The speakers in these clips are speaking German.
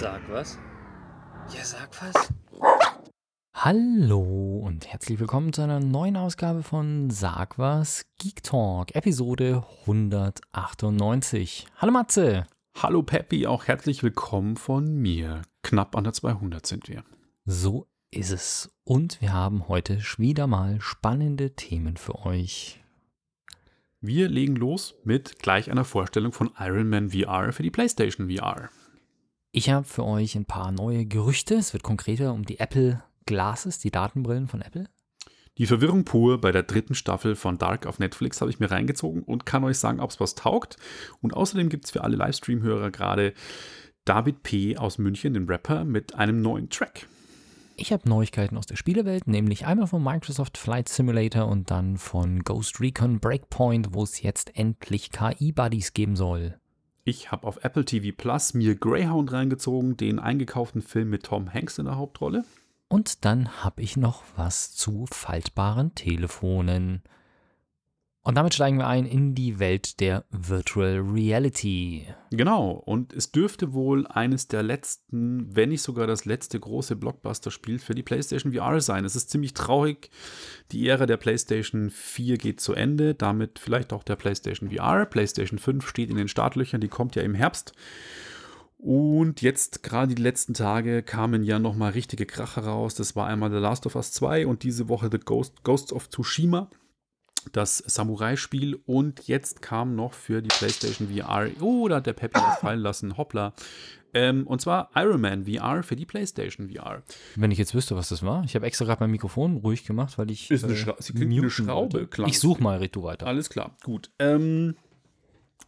Sag was? Ja, sag was. Hallo und herzlich willkommen zu einer neuen Ausgabe von Sag was Geek Talk, Episode 198. Hallo Matze. Hallo Peppi, auch herzlich willkommen von mir. Knapp an der 200 sind wir. So ist es. Und wir haben heute wieder mal spannende Themen für euch. Wir legen los mit gleich einer Vorstellung von Iron Man VR für die PlayStation VR. Ich habe für euch ein paar neue Gerüchte. Es wird konkreter um die Apple Glasses, die Datenbrillen von Apple. Die Verwirrung pur bei der dritten Staffel von Dark auf Netflix habe ich mir reingezogen und kann euch sagen, ob es was taugt. Und außerdem gibt es für alle Livestream-Hörer gerade David P. aus München, den Rapper, mit einem neuen Track. Ich habe Neuigkeiten aus der Spielewelt, nämlich einmal von Microsoft Flight Simulator und dann von Ghost Recon Breakpoint, wo es jetzt endlich KI-Buddies geben soll. Ich habe auf Apple TV Plus mir Greyhound reingezogen, den eingekauften Film mit Tom Hanks in der Hauptrolle. Und dann habe ich noch was zu faltbaren Telefonen. Und damit steigen wir ein in die Welt der Virtual Reality. Genau, und es dürfte wohl eines der letzten, wenn nicht sogar das letzte große Blockbuster-Spiel für die PlayStation VR sein. Es ist ziemlich traurig. Die Ära der PlayStation 4 geht zu Ende, damit vielleicht auch der PlayStation VR. PlayStation 5 steht in den Startlöchern, die kommt ja im Herbst. Und jetzt, gerade die letzten Tage, kamen ja nochmal richtige Kracher raus. Das war einmal The Last of Us 2 und diese Woche The Ghost, Ghosts of Tsushima das Samurai-Spiel und jetzt kam noch für die PlayStation VR, oh, da hat der Peppi was fallen lassen, hoppla. Ähm, und zwar Iron Man VR für die PlayStation VR. Wenn ich jetzt wüsste, was das war. Ich habe extra gerade mein Mikrofon ruhig gemacht, weil ich. Ist eine, Schra Sie eine Schraube, klar. Ich suche mal, red du weiter. Alles klar, gut. Ähm,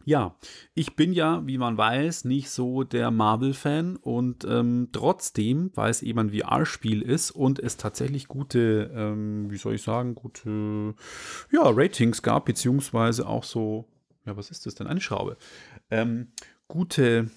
ja, ich bin ja, wie man weiß, nicht so der Marvel-Fan und ähm, trotzdem, weil es eben ein VR-Spiel ist und es tatsächlich gute, ähm, wie soll ich sagen, gute ja, Ratings gab, beziehungsweise auch so, ja, was ist das denn? Eine Schraube. Ähm, gute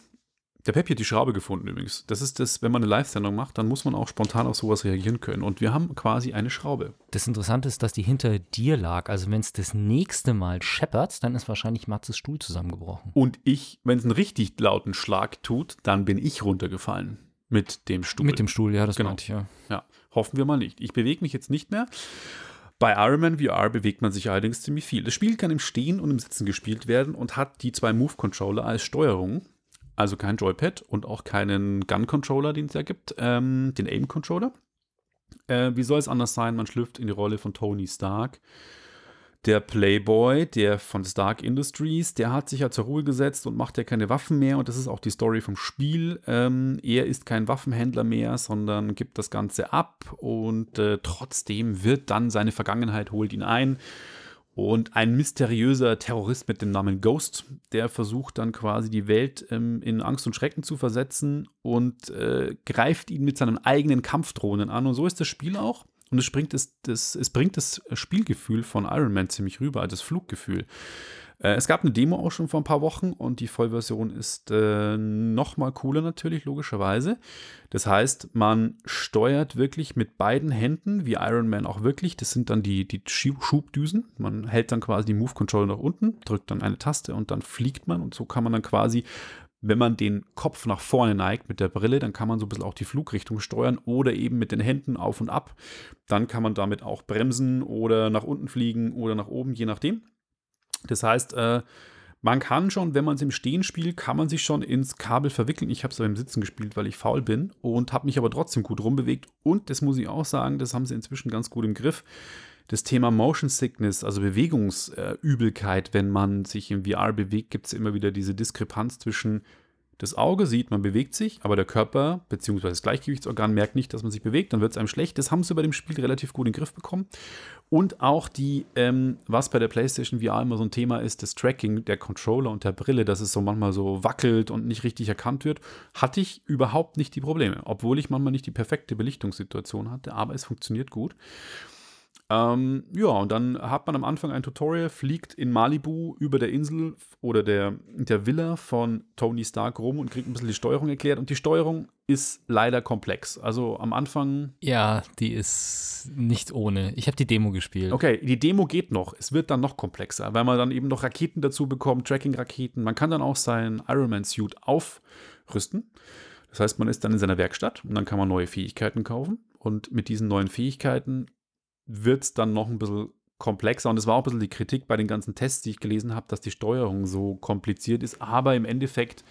der Peppi hat die Schraube gefunden übrigens. Das ist das, wenn man eine Live-Sendung macht, dann muss man auch spontan auf sowas reagieren können. Und wir haben quasi eine Schraube. Das Interessante ist, dass die hinter dir lag. Also wenn es das nächste Mal scheppert, dann ist wahrscheinlich Matzes Stuhl zusammengebrochen. Und ich, wenn es einen richtig lauten Schlag tut, dann bin ich runtergefallen. Mit dem Stuhl. Mit dem Stuhl, ja, das genau. meinte ich, ja. Ja, hoffen wir mal nicht. Ich bewege mich jetzt nicht mehr. Bei Iron Man VR bewegt man sich allerdings ziemlich viel. Das Spiel kann im Stehen und im Sitzen gespielt werden und hat die zwei Move-Controller als Steuerung. Also kein Joypad und auch keinen Gun-Controller, den es ja gibt, ähm, den Aim-Controller. Äh, wie soll es anders sein? Man schlüpft in die Rolle von Tony Stark. Der Playboy, der von Stark Industries, der hat sich ja zur Ruhe gesetzt und macht ja keine Waffen mehr. Und das ist auch die Story vom Spiel. Ähm, er ist kein Waffenhändler mehr, sondern gibt das Ganze ab. Und äh, trotzdem wird dann seine Vergangenheit, holt ihn ein und ein mysteriöser Terrorist mit dem Namen Ghost, der versucht dann quasi die Welt ähm, in Angst und Schrecken zu versetzen und äh, greift ihn mit seinen eigenen Kampfdrohnen an. Und so ist das Spiel auch. Und es, bringt das, das, es bringt das Spielgefühl von Iron Man ziemlich rüber, also das Fluggefühl. Äh, es gab eine Demo auch schon vor ein paar Wochen und die Vollversion ist äh, noch mal cooler natürlich, logischerweise. Das heißt, man steuert wirklich mit beiden Händen, wie Iron Man auch wirklich. Das sind dann die, die Schubdüsen. Man hält dann quasi die Move-Control nach unten, drückt dann eine Taste und dann fliegt man. Und so kann man dann quasi wenn man den Kopf nach vorne neigt mit der Brille, dann kann man so ein bisschen auch die Flugrichtung steuern oder eben mit den Händen auf und ab. Dann kann man damit auch bremsen oder nach unten fliegen oder nach oben, je nachdem. Das heißt, äh, man kann schon, wenn man es im Stehen spielt, kann man sich schon ins Kabel verwickeln. Ich habe es im Sitzen gespielt, weil ich faul bin und habe mich aber trotzdem gut rumbewegt. Und das muss ich auch sagen, das haben sie inzwischen ganz gut im Griff. Das Thema Motion Sickness, also Bewegungsübelkeit, wenn man sich im VR bewegt, gibt es immer wieder diese Diskrepanz zwischen das Auge sieht, man bewegt sich, aber der Körper bzw. das Gleichgewichtsorgan merkt nicht, dass man sich bewegt, dann wird es einem schlecht. Das haben sie bei dem Spiel relativ gut in den Griff bekommen. Und auch die, ähm, was bei der PlayStation VR immer so ein Thema ist, das Tracking der Controller und der Brille, dass es so manchmal so wackelt und nicht richtig erkannt wird, hatte ich überhaupt nicht die Probleme. Obwohl ich manchmal nicht die perfekte Belichtungssituation hatte, aber es funktioniert gut. Ähm, ja, und dann hat man am Anfang ein Tutorial, fliegt in Malibu über der Insel oder der, der Villa von Tony Stark rum und kriegt ein bisschen die Steuerung erklärt. Und die Steuerung ist leider komplex. Also am Anfang. Ja, die ist nicht ohne. Ich habe die Demo gespielt. Okay, die Demo geht noch. Es wird dann noch komplexer, weil man dann eben noch Raketen dazu bekommt, Tracking-Raketen. Man kann dann auch seinen Ironman-Suit aufrüsten. Das heißt, man ist dann in seiner Werkstatt und dann kann man neue Fähigkeiten kaufen. Und mit diesen neuen Fähigkeiten wird es dann noch ein bisschen komplexer. Und es war auch ein bisschen die Kritik bei den ganzen Tests, die ich gelesen habe, dass die Steuerung so kompliziert ist. Aber im Endeffekt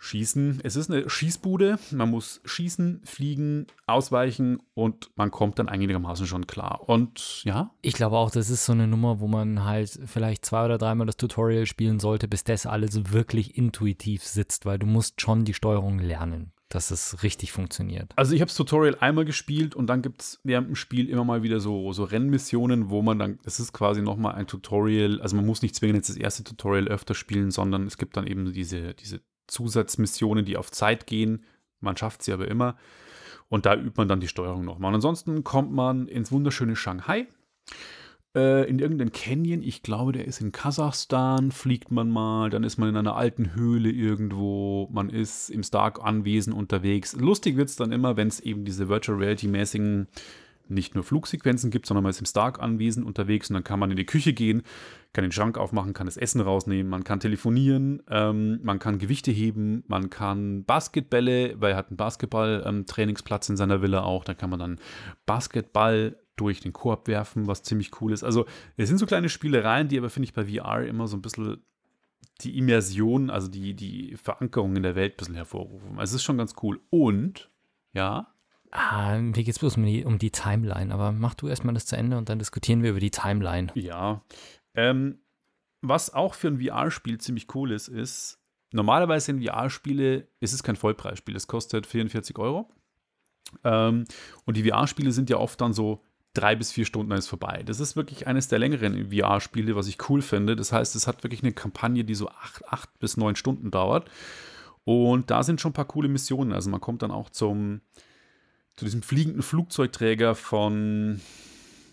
schießen. Es ist eine Schießbude. Man muss schießen, fliegen, ausweichen und man kommt dann einigermaßen schon klar. Und ja. Ich glaube auch, das ist so eine Nummer, wo man halt vielleicht zwei oder dreimal das Tutorial spielen sollte, bis das alles wirklich intuitiv sitzt, weil du musst schon die Steuerung lernen dass es richtig funktioniert. Also ich habe das Tutorial einmal gespielt und dann gibt es während dem Spiel immer mal wieder so, so Rennmissionen, wo man dann, es ist quasi nochmal ein Tutorial, also man muss nicht zwingend jetzt das erste Tutorial öfter spielen, sondern es gibt dann eben diese, diese Zusatzmissionen, die auf Zeit gehen. Man schafft sie aber immer. Und da übt man dann die Steuerung nochmal. Und ansonsten kommt man ins wunderschöne Shanghai. Äh, in irgendeinen Canyon, ich glaube, der ist in Kasachstan, fliegt man mal, dann ist man in einer alten Höhle irgendwo, man ist im Stark-Anwesen unterwegs. Lustig wird es dann immer, wenn es eben diese Virtual Reality-mäßigen nicht nur Flugsequenzen gibt, sondern man ist im Stark-Anwesen unterwegs und dann kann man in die Küche gehen, kann den Schrank aufmachen, kann das Essen rausnehmen, man kann telefonieren, ähm, man kann Gewichte heben, man kann Basketbälle, weil er hat einen Basketball-Trainingsplatz ähm, in seiner Villa auch, da kann man dann Basketball durch den Korb werfen, was ziemlich cool ist. Also es sind so kleine Spielereien, die aber, finde ich, bei VR immer so ein bisschen die Immersion, also die, die Verankerung in der Welt ein bisschen hervorrufen. Also es ist schon ganz cool. Und, ja, Ah, mir geht es bloß um die, um die Timeline, aber mach du erstmal das zu Ende und dann diskutieren wir über die Timeline. Ja. Ähm, was auch für ein VR-Spiel ziemlich cool ist, ist, normalerweise in VR-Spiele ist es kein Vollpreisspiel, es kostet 44 Euro. Ähm, und die VR-Spiele sind ja oft dann so drei bis vier Stunden ist vorbei. Das ist wirklich eines der längeren VR-Spiele, was ich cool finde. Das heißt, es hat wirklich eine Kampagne, die so acht, acht bis neun Stunden dauert. Und da sind schon ein paar coole Missionen. Also man kommt dann auch zum, zu diesem fliegenden Flugzeugträger von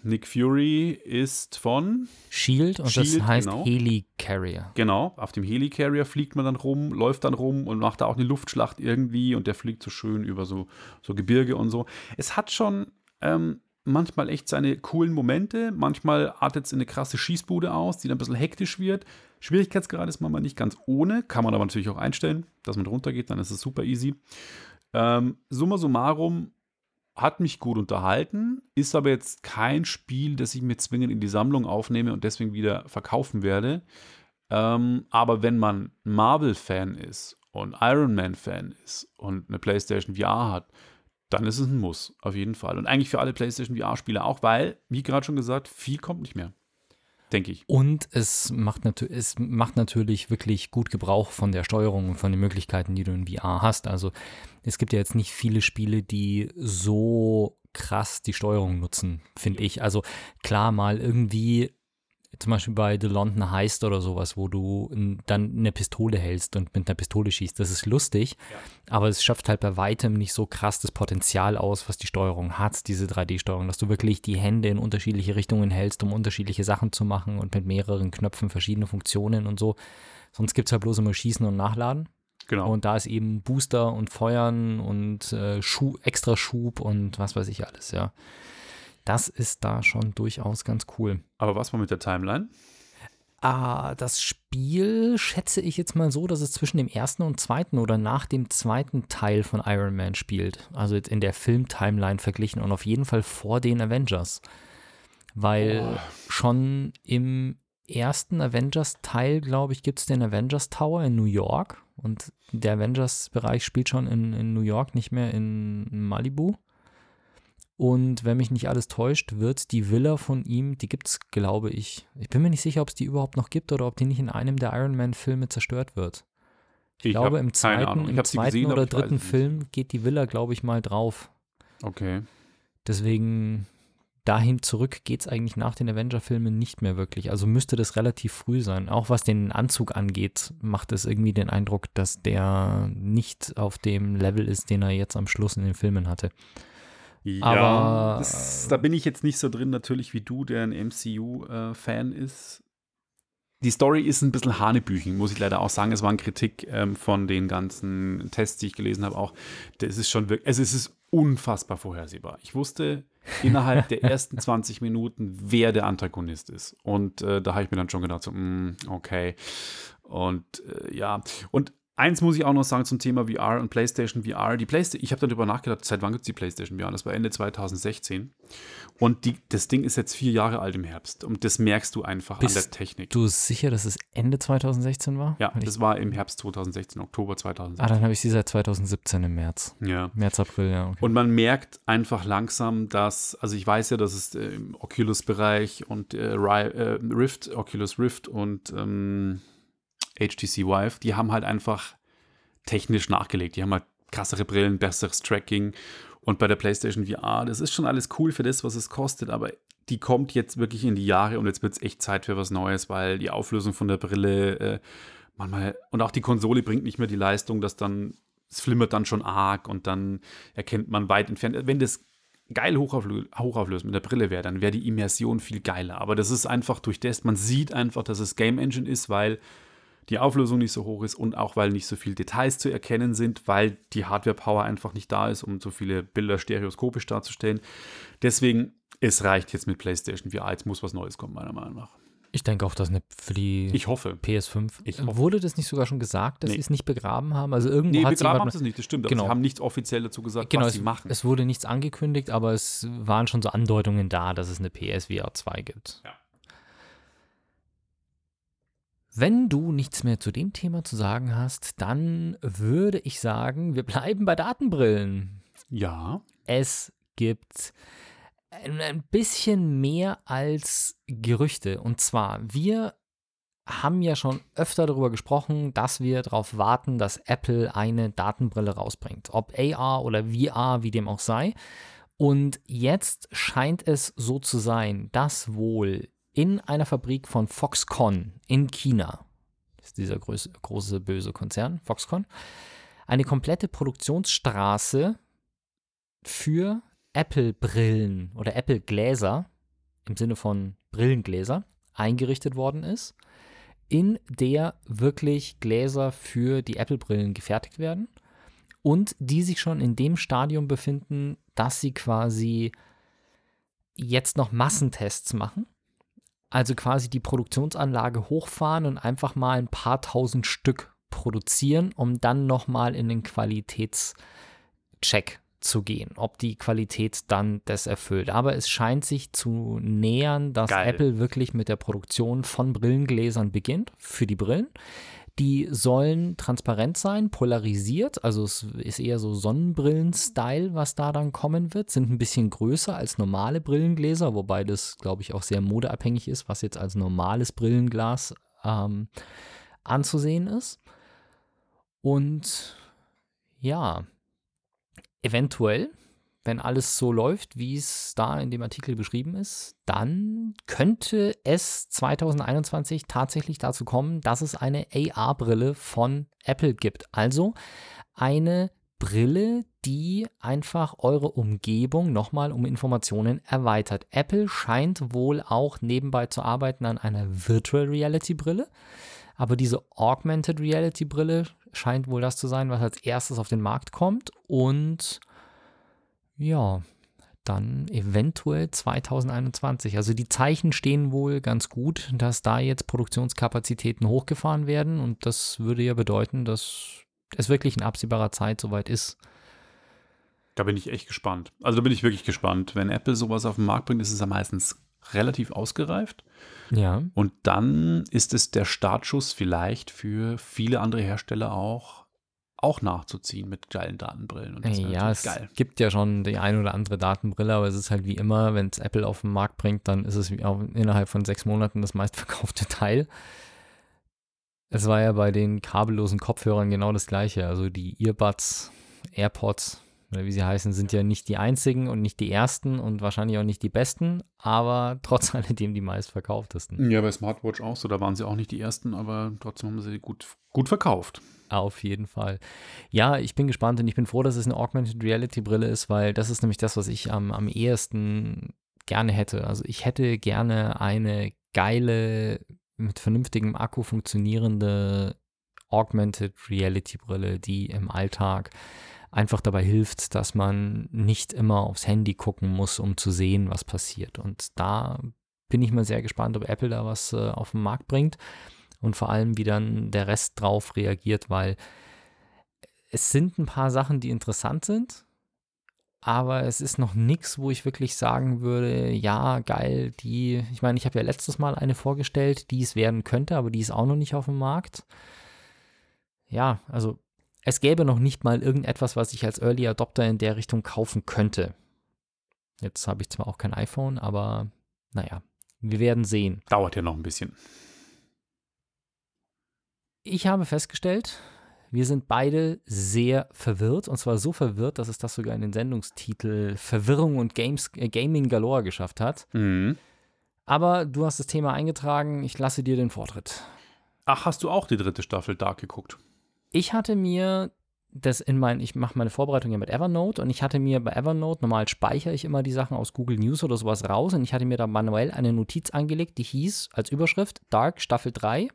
Nick Fury ist von Shield und Shield, das heißt genau. Helicarrier. Genau, auf dem Helicarrier fliegt man dann rum, läuft dann rum und macht da auch eine Luftschlacht irgendwie und der fliegt so schön über so, so Gebirge und so. Es hat schon ähm, manchmal echt seine coolen Momente, manchmal artet es in eine krasse Schießbude aus, die dann ein bisschen hektisch wird. Schwierigkeitsgrad ist manchmal nicht ganz ohne, kann man aber natürlich auch einstellen, dass man drunter geht, dann ist es super easy. Ähm, summa summarum hat mich gut unterhalten, ist aber jetzt kein Spiel, das ich mir zwingend in die Sammlung aufnehme und deswegen wieder verkaufen werde. Ähm, aber wenn man Marvel-Fan ist und Iron Man-Fan ist und eine PlayStation VR hat, dann ist es ein Muss, auf jeden Fall. Und eigentlich für alle PlayStation VR-Spieler auch, weil, wie gerade schon gesagt, viel kommt nicht mehr denke ich. Und es macht, es macht natürlich wirklich gut Gebrauch von der Steuerung und von den Möglichkeiten, die du in VR hast. Also es gibt ja jetzt nicht viele Spiele, die so krass die Steuerung nutzen, finde ich. Also klar, mal irgendwie zum Beispiel bei The London Heist oder sowas, wo du dann eine Pistole hältst und mit einer Pistole schießt. Das ist lustig, ja. aber es schafft halt bei weitem nicht so krass das Potenzial aus, was die Steuerung hat, diese 3D-Steuerung, dass du wirklich die Hände in unterschiedliche Richtungen hältst, um unterschiedliche Sachen zu machen und mit mehreren Knöpfen verschiedene Funktionen und so. Sonst gibt es halt bloß immer Schießen und Nachladen. Genau. Und da ist eben Booster und Feuern und äh, Schu extra Schub und was weiß ich alles, ja. Das ist da schon durchaus ganz cool. Aber was war mit der Timeline? Ah, das Spiel schätze ich jetzt mal so, dass es zwischen dem ersten und zweiten oder nach dem zweiten Teil von Iron Man spielt. Also jetzt in der Film-Timeline verglichen und auf jeden Fall vor den Avengers. Weil oh. schon im ersten Avengers-Teil, glaube ich, gibt es den Avengers Tower in New York. Und der Avengers-Bereich spielt schon in, in New York, nicht mehr in Malibu. Und wenn mich nicht alles täuscht, wird die Villa von ihm, die gibt es, glaube ich. Ich bin mir nicht sicher, ob es die überhaupt noch gibt oder ob die nicht in einem der Iron Man-Filme zerstört wird. Ich, ich glaube, im zweiten, im zweiten gesehen, oder dritten Film geht die Villa, glaube ich, mal drauf. Okay. Deswegen dahin zurück geht es eigentlich nach den Avenger-Filmen nicht mehr wirklich. Also müsste das relativ früh sein. Auch was den Anzug angeht, macht es irgendwie den Eindruck, dass der nicht auf dem Level ist, den er jetzt am Schluss in den Filmen hatte. Ja, aber das, da bin ich jetzt nicht so drin, natürlich wie du, der ein MCU-Fan äh, ist. Die Story ist ein bisschen Hanebüchen, muss ich leider auch sagen. Es war eine Kritik ähm, von den ganzen Tests, die ich gelesen habe, auch. Das ist schon wirklich, also es ist unfassbar vorhersehbar. Ich wusste innerhalb der ersten 20 Minuten, wer der Antagonist ist. Und äh, da habe ich mir dann schon gedacht, so, mm, okay. Und äh, ja, und eins muss ich auch noch sagen zum Thema VR und PlayStation VR. Die PlayStation, ich habe darüber nachgedacht, seit wann gibt es die PlayStation VR? Das war Ende 2016. Und die, das Ding ist jetzt vier Jahre alt im Herbst. Und das merkst du einfach Bist an der Technik. Du bist sicher, dass es Ende 2016 war? ja, Weil das war im Herbst 2016, Oktober ah, 2016. dann habe ich sie seit 2017 im März. ja. März, April, ja. Okay. Und man merkt einfach langsam, dass, also ich weiß ja, dass es äh, im Oculus-Bereich und äh, äh, Rift, Oculus Rift und ähm, HTC Vive, die haben halt einfach technisch nachgelegt. Die haben halt krassere Brillen, besseres Tracking. Und bei der PlayStation VR, das ist schon alles cool für das, was es kostet, aber die kommt jetzt wirklich in die Jahre und jetzt wird es echt Zeit für was Neues, weil die Auflösung von der Brille äh, manchmal und auch die Konsole bringt nicht mehr die Leistung, dass dann es flimmert dann schon arg und dann erkennt man weit entfernt. Wenn das geil hochauflö hochauflöst mit der Brille wäre, dann wäre die Immersion viel geiler. Aber das ist einfach durch das, man sieht einfach, dass es Game Engine ist, weil die Auflösung nicht so hoch ist und auch weil nicht so viele Details zu erkennen sind, weil die Hardware-Power einfach nicht da ist, um so viele Bilder stereoskopisch darzustellen. Deswegen, es reicht jetzt mit PlayStation VR. Jetzt muss was Neues kommen, meiner Meinung nach. Ich denke auch, dass eine für die Ich hoffe. PS5. Ich hoffe. Wurde das nicht sogar schon gesagt, dass Nee. sie es nicht begraben haben? Also irgendwo Nee, hat begraben haben sie es nicht, das stimmt. Genau. sie haben nichts offiziell dazu gesagt, Genau, was es, sie machen. es wurde nichts angekündigt, aber es waren schon so Andeutungen da, dass es eine PSVR 2 gibt. Ja. Wenn du nichts mehr zu dem Thema zu sagen hast, dann würde ich sagen, wir bleiben bei Datenbrillen. ja, Es gibt ein bisschen mehr als Gerüchte. Und zwar, wir haben ja schon öfter darüber gesprochen, dass wir darauf warten, dass Apple eine Datenbrille rausbringt. Ob AR oder VR, wie dem auch sei. Und jetzt scheint es so zu sein, dass wohl in einer Fabrik von Foxconn in China, das ist dieser große, große böse Konzern, Foxconn, eine komplette Produktionsstraße für Apple-Brillen oder Apple-Gläser im Sinne von Brillengläser eingerichtet worden ist, in der wirklich Gläser für die Apple-Brillen gefertigt werden und die sich schon in dem Stadium befinden, dass sie quasi jetzt noch Massentests machen. Also quasi die Produktionsanlage hochfahren und einfach mal ein paar tausend Stück produzieren, um dann nochmal in den Qualitätscheck zu gehen, ob die Qualität dann das erfüllt. Aber es scheint sich zu nähern, dass Geil. Apple wirklich mit der Produktion von Brillengläsern beginnt für die Brillen. Die sollen transparent sein, polarisiert, also es ist eher so Sonnenbrillen-Style, was da dann kommen wird, sind ein bisschen größer als normale Brillengläser, wobei das, glaube ich, auch sehr modeabhängig ist, was jetzt als normales Brillenglas ähm, anzusehen ist. Und ja, eventuell, wenn alles so läuft, wie es da in dem Artikel beschrieben ist, dann könnte es 2021 tatsächlich dazu kommen, dass es eine AR-Brille von Apple gibt. Also eine Brille, die einfach eure Umgebung nochmal um Informationen erweitert. Apple scheint wohl auch nebenbei zu arbeiten an einer Virtual Reality Brille. Aber diese Augmented Reality Brille scheint wohl das zu sein, was als erstes auf den Markt kommt. Und ja, dann eventuell 2021. Also die Zeichen stehen wohl ganz gut, dass da jetzt Produktionskapazitäten hochgefahren werden. Und das würde ja bedeuten, dass es wirklich in absehbarer Zeit soweit ist. da bin ich echt gespannt. Also da bin ich wirklich gespannt. Wenn Apple sowas auf den Markt bringt, ist es ja meistens relativ ausgereift. Ja. Und dann ist es der Startschuss vielleicht für viele andere Hersteller auch, auch nachzuziehen mit geilen Datenbrillen. Und das Ja, es geil. gibt ja schon die ein oder andere Datenbrille, aber es ist halt wie immer, wenn es Apple auf den Markt bringt, dann ist es wie auch innerhalb von sechs Monaten das meistverkaufte Teil. Es war ja bei den kabellosen Kopfhörern genau das gleiche. Also die Earbuds, AirPods oder wie sie heißen, sind ja nicht die einzigen und nicht die ersten und wahrscheinlich auch nicht die besten, aber trotz alledem die meistverkauftesten. Ja, bei Smartwatch auch so, da waren sie auch nicht die ersten, aber trotzdem haben sie gut, gut verkauft. Auf jeden Fall. Ja, ich bin gespannt und ich bin froh, dass es eine Augmented Reality Brille ist, weil das ist nämlich das, was ich am, am ehesten gerne hätte. Also ich hätte gerne eine geile, mit vernünftigem Akku funktionierende Augmented Reality Brille, die im Alltag einfach dabei hilft, dass man nicht immer aufs Handy gucken muss, um zu sehen, was passiert. Und da bin ich mal sehr gespannt, ob Apple da was äh, auf den Markt bringt. Und vor allem, wie dann der Rest drauf reagiert, weil es sind ein paar Sachen, die interessant sind, aber es ist noch nichts, wo ich wirklich sagen würde, ja, geil, die, ich meine, ich habe ja letztes Mal eine vorgestellt, die es werden könnte, aber die ist auch noch nicht auf dem Markt. Ja, also es gäbe noch nicht mal irgendetwas, was ich als Early Adopter in der Richtung kaufen könnte. Jetzt habe ich zwar auch kein iPhone, aber naja, wir werden sehen. Dauert ja noch ein bisschen. Ich habe festgestellt, wir sind beide sehr verwirrt und zwar so verwirrt, dass es das sogar in den Sendungstitel Verwirrung und Games, äh, Gaming Galore geschafft hat. Mhm. Aber du hast das Thema eingetragen, ich lasse dir den Vortritt. Ach, hast du auch die dritte Staffel Dark geguckt? Ich hatte mir das in mein, ich mache meine Vorbereitung ja mit Evernote und ich hatte mir bei Evernote, normal speichere ich immer die Sachen aus Google News oder sowas raus und ich hatte mir da manuell eine Notiz angelegt, die hieß als Überschrift Dark Staffel 3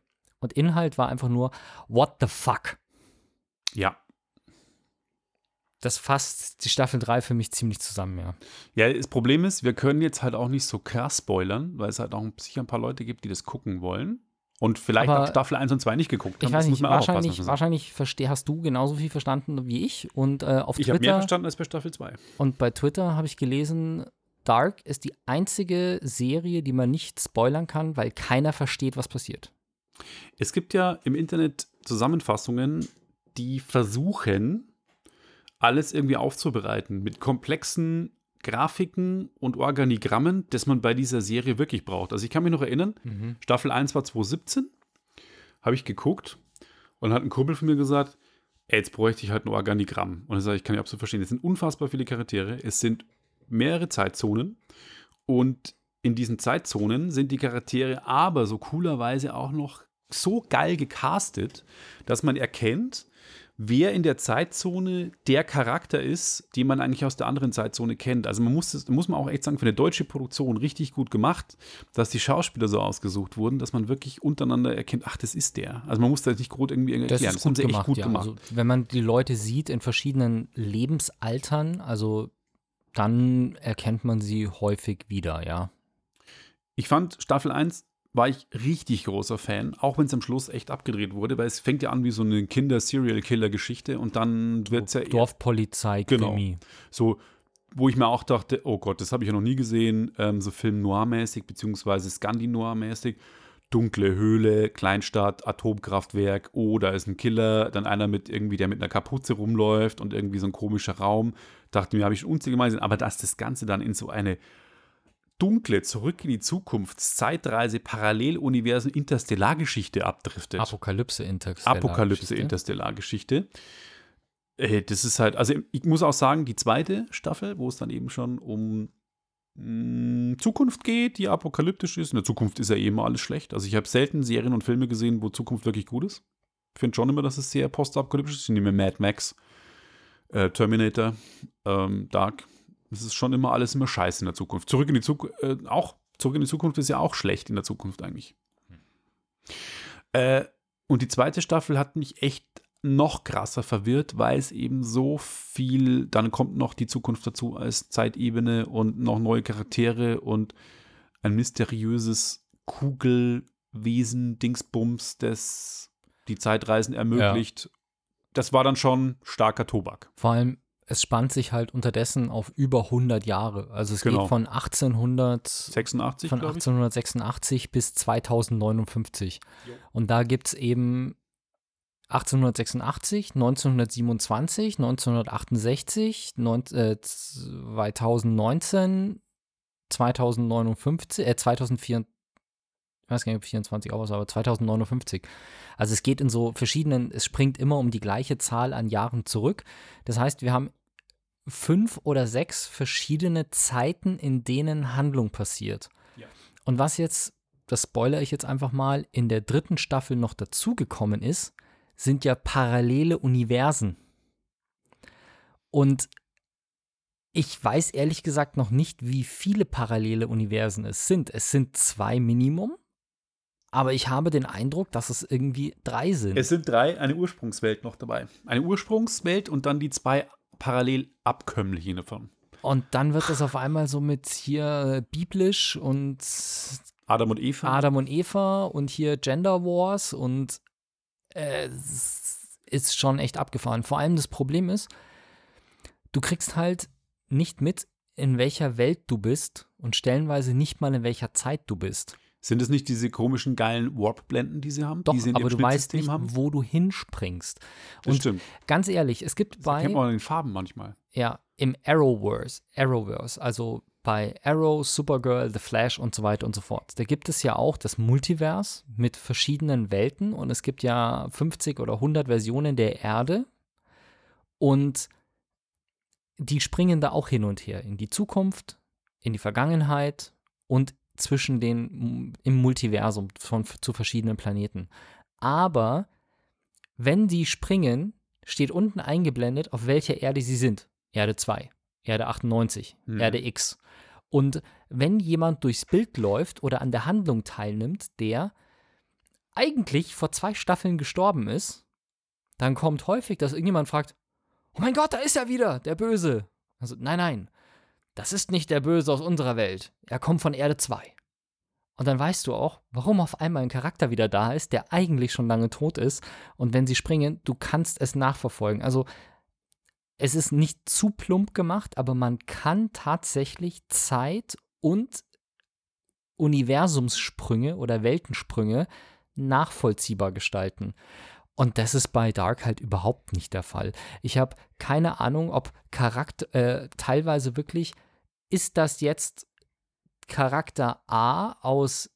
und Inhalt war einfach nur What the fuck? Ja. Das fasst die Staffel 3 für mich ziemlich zusammen, ja. Ja, das Problem ist, wir können jetzt halt auch nicht so krass spoilern, weil es halt auch sicher ein paar Leute gibt, die das gucken wollen. Und vielleicht Aber auch Staffel 1 und 2 nicht geguckt haben. Ich weiß Das muss nicht, wahrscheinlich, wahrscheinlich versteh, hast du genauso viel verstanden wie ich und äh, auf Ich habe mehr verstanden als bei Staffel 2. und bei Twitter habe ich gelesen, Dark ist die einzige Serie, die man nicht spoilern kann, weil keiner versteht, was passiert. Es gibt ja im Internet Zusammenfassungen, die versuchen, alles irgendwie aufzubereiten mit komplexen Grafiken und Organigrammen, das man bei dieser Serie wirklich braucht. Also ich kann mich noch erinnern, Staffel 1 war 2017, habe ich geguckt und hat ein Kumpel von mir gesagt, ey, jetzt bräuchte ich halt ein Organigramm. Und dann sage ich, kann ich absolut verstehen. Es sind unfassbar viele Charaktere, es sind mehrere Zeitzonen und in diesen Zeitzonen sind die Charaktere aber so coolerweise auch noch so geil gecastet, dass man erkennt, wer in der Zeitzone der Charakter ist, den man eigentlich aus der anderen Zeitzone kennt. Also man muss, das muss man auch echt sagen, für eine deutsche Produktion richtig gut gemacht, dass die Schauspieler so ausgesucht wurden, dass man wirklich untereinander erkennt, ach, das ist der. Also man muss das nicht groß irgendwie erklären. Das ist gut haben sie gemacht, echt gut ja. gemacht. Also, wenn man die Leute sieht in verschiedenen Lebensaltern, also dann erkennt man sie häufig wieder, ja. Ich fand Staffel 1 war ich richtig großer Fan, auch wenn es am Schluss echt abgedreht wurde, weil es fängt ja an wie so eine Kinder-Serial-Killer-Geschichte und dann wird es ja Dorfpolizei, Genau. So, wo ich mir auch dachte, oh Gott, das habe ich ja noch nie gesehen, ähm, so Film Noir-mäßig, beziehungsweise Scandi-Noir-mäßig. Dunkle Höhle, Kleinstadt, Atomkraftwerk, oh, da ist ein Killer, dann einer mit irgendwie, der mit einer Kapuze rumläuft und irgendwie so ein komischer Raum. Dachte mir, habe ich schon unzählige Mal gesehen, aber dass das Ganze dann in so eine dunkle, zurück in die Zukunft, Zeitreise, Paralleluniversen, Interstellargeschichte abdriftet. Apokalypse Interstellar. Apokalypse Geschichte. Interstellar-Geschichte. Äh, Das ist halt, also ich muss auch sagen, die zweite Staffel, wo es dann eben schon um mh, Zukunft geht, die apokalyptisch ist. In der Zukunft ist ja eh immer alles schlecht. Also ich habe selten Serien und Filme gesehen, wo Zukunft wirklich gut ist. Ich finde schon immer, dass es sehr postapokalyptisch ist. Ich nehme Mad Max, äh, Terminator, ähm, Dark. Es ist schon immer alles immer scheiße in der Zukunft. Zurück in die Zukunft, äh, auch Zurück in die Zukunft ist ja auch schlecht in der Zukunft eigentlich. Äh, und die zweite Staffel hat mich echt noch krasser verwirrt, weil es eben so viel, dann kommt noch die Zukunft dazu als Zeitebene und noch neue Charaktere und ein mysteriöses Kugelwesen, Dingsbums, das die Zeitreisen ermöglicht. Das war dann schon starker Tobak. Vor allem, es spannt sich halt unterdessen auf über 100 Jahre. Also es Genau. geht von 1800, 86, von glaube ich. 1886 bis 2059. Und da gibt es eben 1886, 1927, 1968, neun, äh, 2019, 2059, äh, 2004, ich weiß gar nicht, ob 24 auch was, aber 2059. Also es geht in so verschiedenen, es springt immer um die gleiche Zahl an Jahren zurück. Das heißt, wir haben fünf oder sechs verschiedene Zeiten, in denen Handlung passiert. Ja. Und was jetzt, das spoilere ich jetzt einfach mal, in der dritten Staffel noch dazugekommen ist, sind ja parallele Universen. Und ich weiß ehrlich gesagt noch nicht, wie viele parallele Universen es sind. Es sind zwei Minimum, aber ich habe den Eindruck, dass es irgendwie drei sind. Es sind drei, eine Ursprungswelt noch dabei. Eine Ursprungswelt und dann die zwei parallel abkömmlichen davon. Und dann wird das auf einmal so mit hier äh, biblisch und Adam und Eva. Adam und Eva und hier Gender Wars und äh, es ist schon echt abgefahren. Vor allem das Problem ist, du kriegst halt nicht mit, in welcher Welt du bist und stellenweise nicht mal in welcher Zeit du bist. Sind es nicht diese komischen geilen Warp-Blenden, die sie haben? Doch, die sie in aber du weißt nicht, haben? wo du hinspringst. Das Und stimmt. ganz ehrlich, es gibt Das bei kennt man in den Farben manchmal. ja, im Arrowverse, Arrowverse, also bei Arrow, Supergirl, The Flash und so weiter und so fort. Da gibt es ja auch das Multiverse mit verschiedenen Welten und es gibt ja 50 oder 100 Versionen der Erde und die springen da auch hin und her in die Zukunft, in die Vergangenheit und zwischen den im Multiversum von zu verschiedenen Planeten. Aber wenn die springen, steht unten eingeblendet, auf welcher Erde sie sind. Erde 2, Erde 98, Hm. Erde X. Und wenn jemand durchs Bild läuft oder an der Handlung teilnimmt, der eigentlich vor zwei Staffeln gestorben ist, dann kommt häufig, dass irgendjemand fragt, oh mein Gott, da ist er wieder, der Böse. Also, nein, nein, das ist nicht der Böse aus unserer Welt. Er kommt von Erde 2. Und dann weißt du auch, warum auf einmal ein Charakter wieder da ist, der eigentlich schon lange tot ist. Und wenn sie springen, du kannst es nachverfolgen. Also es ist nicht zu plump gemacht, aber man kann tatsächlich Zeit und Universumssprünge oder Weltensprünge nachvollziehbar gestalten. Und das ist bei Dark halt überhaupt nicht der Fall. Ich habe keine Ahnung, ob Charakter äh, teilweise wirklich, ist das jetzt Charakter A aus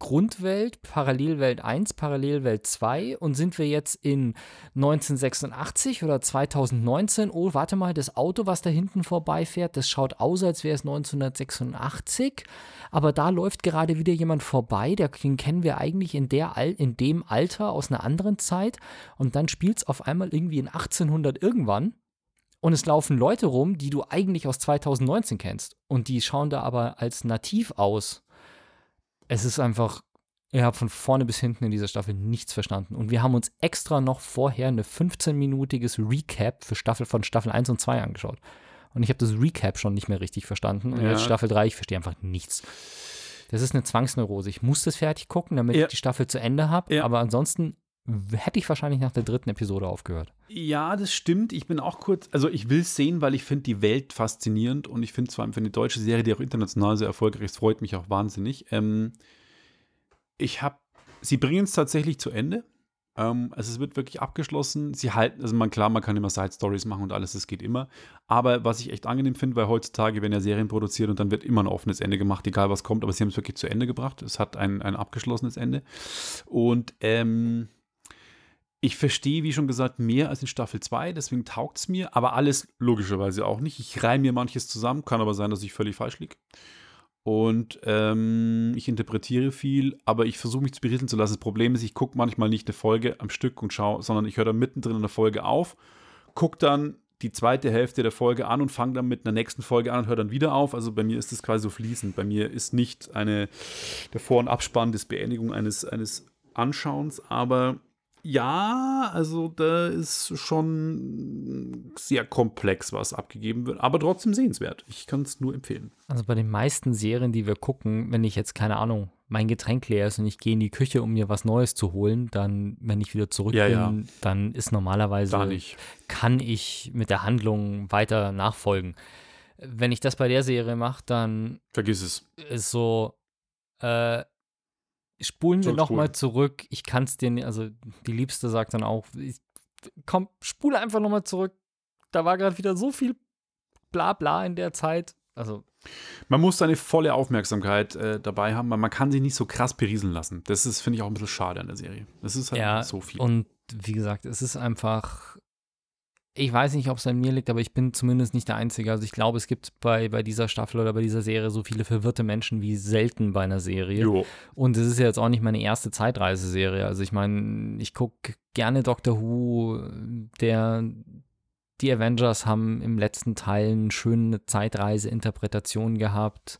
Grundwelt, Parallelwelt 1, Parallelwelt 2 und sind wir jetzt in 1986 oder 2019? Oh, warte mal, das Auto, was da hinten vorbeifährt, das schaut aus, als wäre es 1986, aber da läuft gerade wieder jemand vorbei, den kennen wir eigentlich in, der, Al- in dem Alter aus einer anderen Zeit und dann spielt es auf einmal irgendwie in 1800 irgendwann und es laufen Leute rum, die du eigentlich aus 2019 kennst. Und die schauen da aber als nativ aus. Es ist einfach, ich habe von vorne bis hinten in dieser Staffel nichts verstanden. Und wir haben uns extra noch vorher eine 15-minütiges Recap für Staffel von Staffel 1 und 2 angeschaut. Und ich habe das Recap schon nicht mehr richtig verstanden. Und Ja. jetzt Staffel 3, ich verstehe einfach nichts. Das ist eine Zwangsneurose. Ich muss das fertig gucken, damit Ja. ich die Staffel zu Ende habe. Ja. Aber ansonsten hätte ich wahrscheinlich nach der dritten Episode aufgehört. Ja, das stimmt. Ich bin auch kurz, also ich will es sehen, weil ich finde die Welt faszinierend und ich finde zwar für eine deutsche Serie, die auch international sehr erfolgreich ist, freut mich auch wahnsinnig. Ähm, ich habe, sie bringen es tatsächlich zu Ende. Ähm, also es wird wirklich abgeschlossen. Sie halten, also man klar, man kann immer Side Stories machen und alles, das geht immer. Aber was ich echt angenehm finde, weil heutzutage werden ja Serien produziert und dann wird immer ein offenes Ende gemacht, egal was kommt, aber sie haben es wirklich zu Ende gebracht. Es hat ein, ein abgeschlossenes Ende. Und ähm, ich verstehe, wie schon gesagt, mehr als in Staffel 2, deswegen taugt es mir, aber alles logischerweise auch nicht. Ich reihe mir manches zusammen, kann aber sein, dass ich völlig falsch liege. Und ähm, ich interpretiere viel, aber ich versuche mich zu berieseln zu lassen. Das Problem ist, ich gucke manchmal nicht eine Folge am Stück und schaue, sondern ich höre dann mittendrin in der Folge auf, gucke dann die zweite Hälfte der Folge an und fange dann mit einer nächsten Folge an und höre dann wieder auf. Also bei mir ist das quasi so fließend. Bei mir ist nicht eine der Vor- und Abspann des Beendigung eines, eines Anschauens, aber ja, also da ist schon sehr komplex, was abgegeben wird, aber trotzdem sehenswert. Ich kann es nur empfehlen. Also bei den meisten Serien, die wir gucken, wenn ich jetzt, keine Ahnung, mein Getränk leer ist und ich gehe in die Küche, um mir was Neues zu holen, dann, wenn ich wieder zurück Ja, bin, ja. dann ist normalerweise, kann ich mit der Handlung weiter nachfolgen. Wenn ich das bei der Serie mache, dann Vergiss es. ist so, äh, spulen wir nochmal zurück. Ich kann es dir nicht, also die Liebste sagt dann auch, ich, komm, spule einfach nochmal zurück. Da war gerade wieder so viel Blabla in der Zeit. Also, Man muss seine volle Aufmerksamkeit äh, dabei haben, weil man kann sich nicht so krass berieseln lassen. Das ist, finde ich, auch ein bisschen schade an der Serie. Das ist halt ja, so viel. und wie gesagt, es ist einfach, ich weiß nicht, ob es an mir liegt, aber ich bin zumindest nicht der Einzige. Also ich glaube, es gibt bei, bei dieser Staffel oder bei dieser Serie so viele verwirrte Menschen wie selten bei einer Serie. jo. Und es ist ja jetzt auch nicht meine erste Zeitreiseserie. Also ich meine, ich gucke gerne Doctor Who, der die Avengers haben im letzten Teil eine schöne Zeitreise-Interpretation gehabt.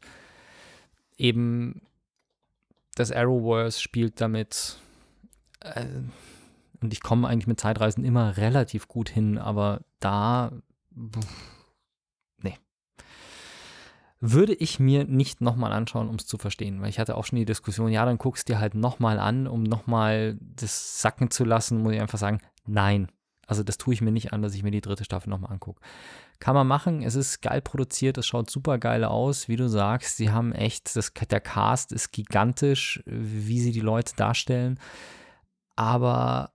Eben das Arrowverse spielt damit. Äh, und ich komme eigentlich mit Zeitreisen immer relativ gut hin, aber da. Nee. würde ich mir nicht nochmal anschauen, um es zu verstehen, weil ich hatte auch schon die Diskussion, ja, dann guckst dir halt nochmal an, um nochmal das sacken zu lassen, muss ich einfach sagen, nein. Also das tue ich mir nicht an, dass ich mir die dritte Staffel nochmal angucke. Kann man machen, es ist geil produziert, es schaut super geil aus, wie du sagst, sie haben echt, das, der Cast ist gigantisch, wie sie die Leute darstellen, aber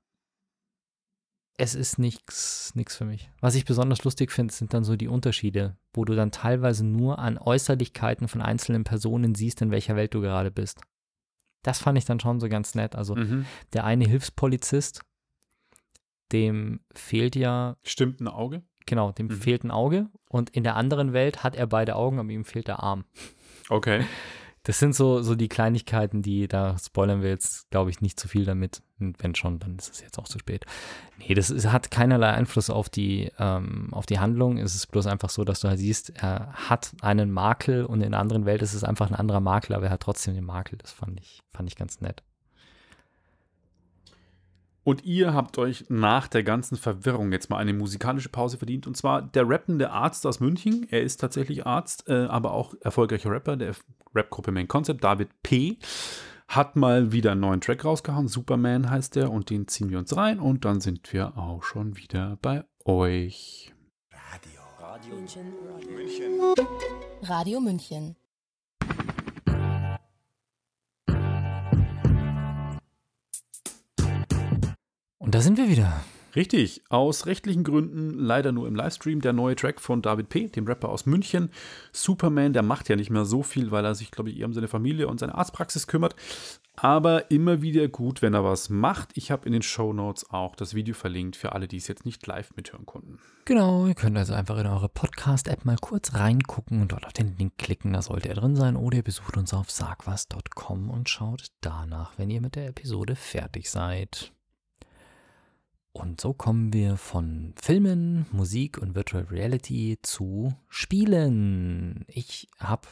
es ist nichts nix für mich. Was ich besonders lustig finde, sind dann so die Unterschiede, wo du dann teilweise nur an Äußerlichkeiten von einzelnen Personen siehst, in welcher Welt du gerade bist. Das fand ich dann schon so ganz nett. Also Mhm. der eine Hilfspolizist, dem fehlt ja, Stimmt ein Auge? genau, dem Mhm. fehlt ein Auge und in der anderen Welt hat er beide Augen, aber ihm fehlt der Arm. Okay. Das sind so, so die Kleinigkeiten, die, da spoilern wir jetzt, glaube ich, nicht zu viel damit. Und wenn schon, dann ist es jetzt auch zu spät. Nee, das ist, hat keinerlei Einfluss auf die, ähm, auf die Handlung. Es ist bloß einfach so, dass du halt siehst, er hat einen Makel und in der anderen Welt ist es einfach ein anderer Makel, aber er hat trotzdem den Makel. Das fand ich, fand ich ganz nett. Und ihr habt euch nach der ganzen Verwirrung jetzt mal eine musikalische Pause verdient. Und zwar der rappende Arzt aus München. Er ist tatsächlich Arzt, äh, aber auch erfolgreicher Rapper der Rapgruppe Main Concept, David P. Hat mal wieder einen neuen Track rausgehauen. Superman heißt der. Und den ziehen wir uns rein. Und dann sind wir auch schon wieder bei euch. München. Radio München. Und da sind wir wieder. Richtig, aus rechtlichen Gründen leider nur im Livestream der neue Track von David P., dem Rapper aus München. Superman, der macht ja nicht mehr so viel, weil er sich, glaube ich, eher um seine Familie und seine Arztpraxis kümmert. Aber immer wieder gut, wenn er was macht. Ich habe in den Show Notes auch das Video verlinkt für alle, die es jetzt nicht live mithören konnten. Genau, ihr könnt also einfach in eure Podcast-App mal kurz reingucken und dort auf den Link klicken, da sollte er drin sein. Oder ihr besucht uns auf sagwas.com und schaut danach, wenn ihr mit der Episode fertig seid. Und so kommen wir von Filmen, Musik und Virtual Reality zu Spielen. Ich habe,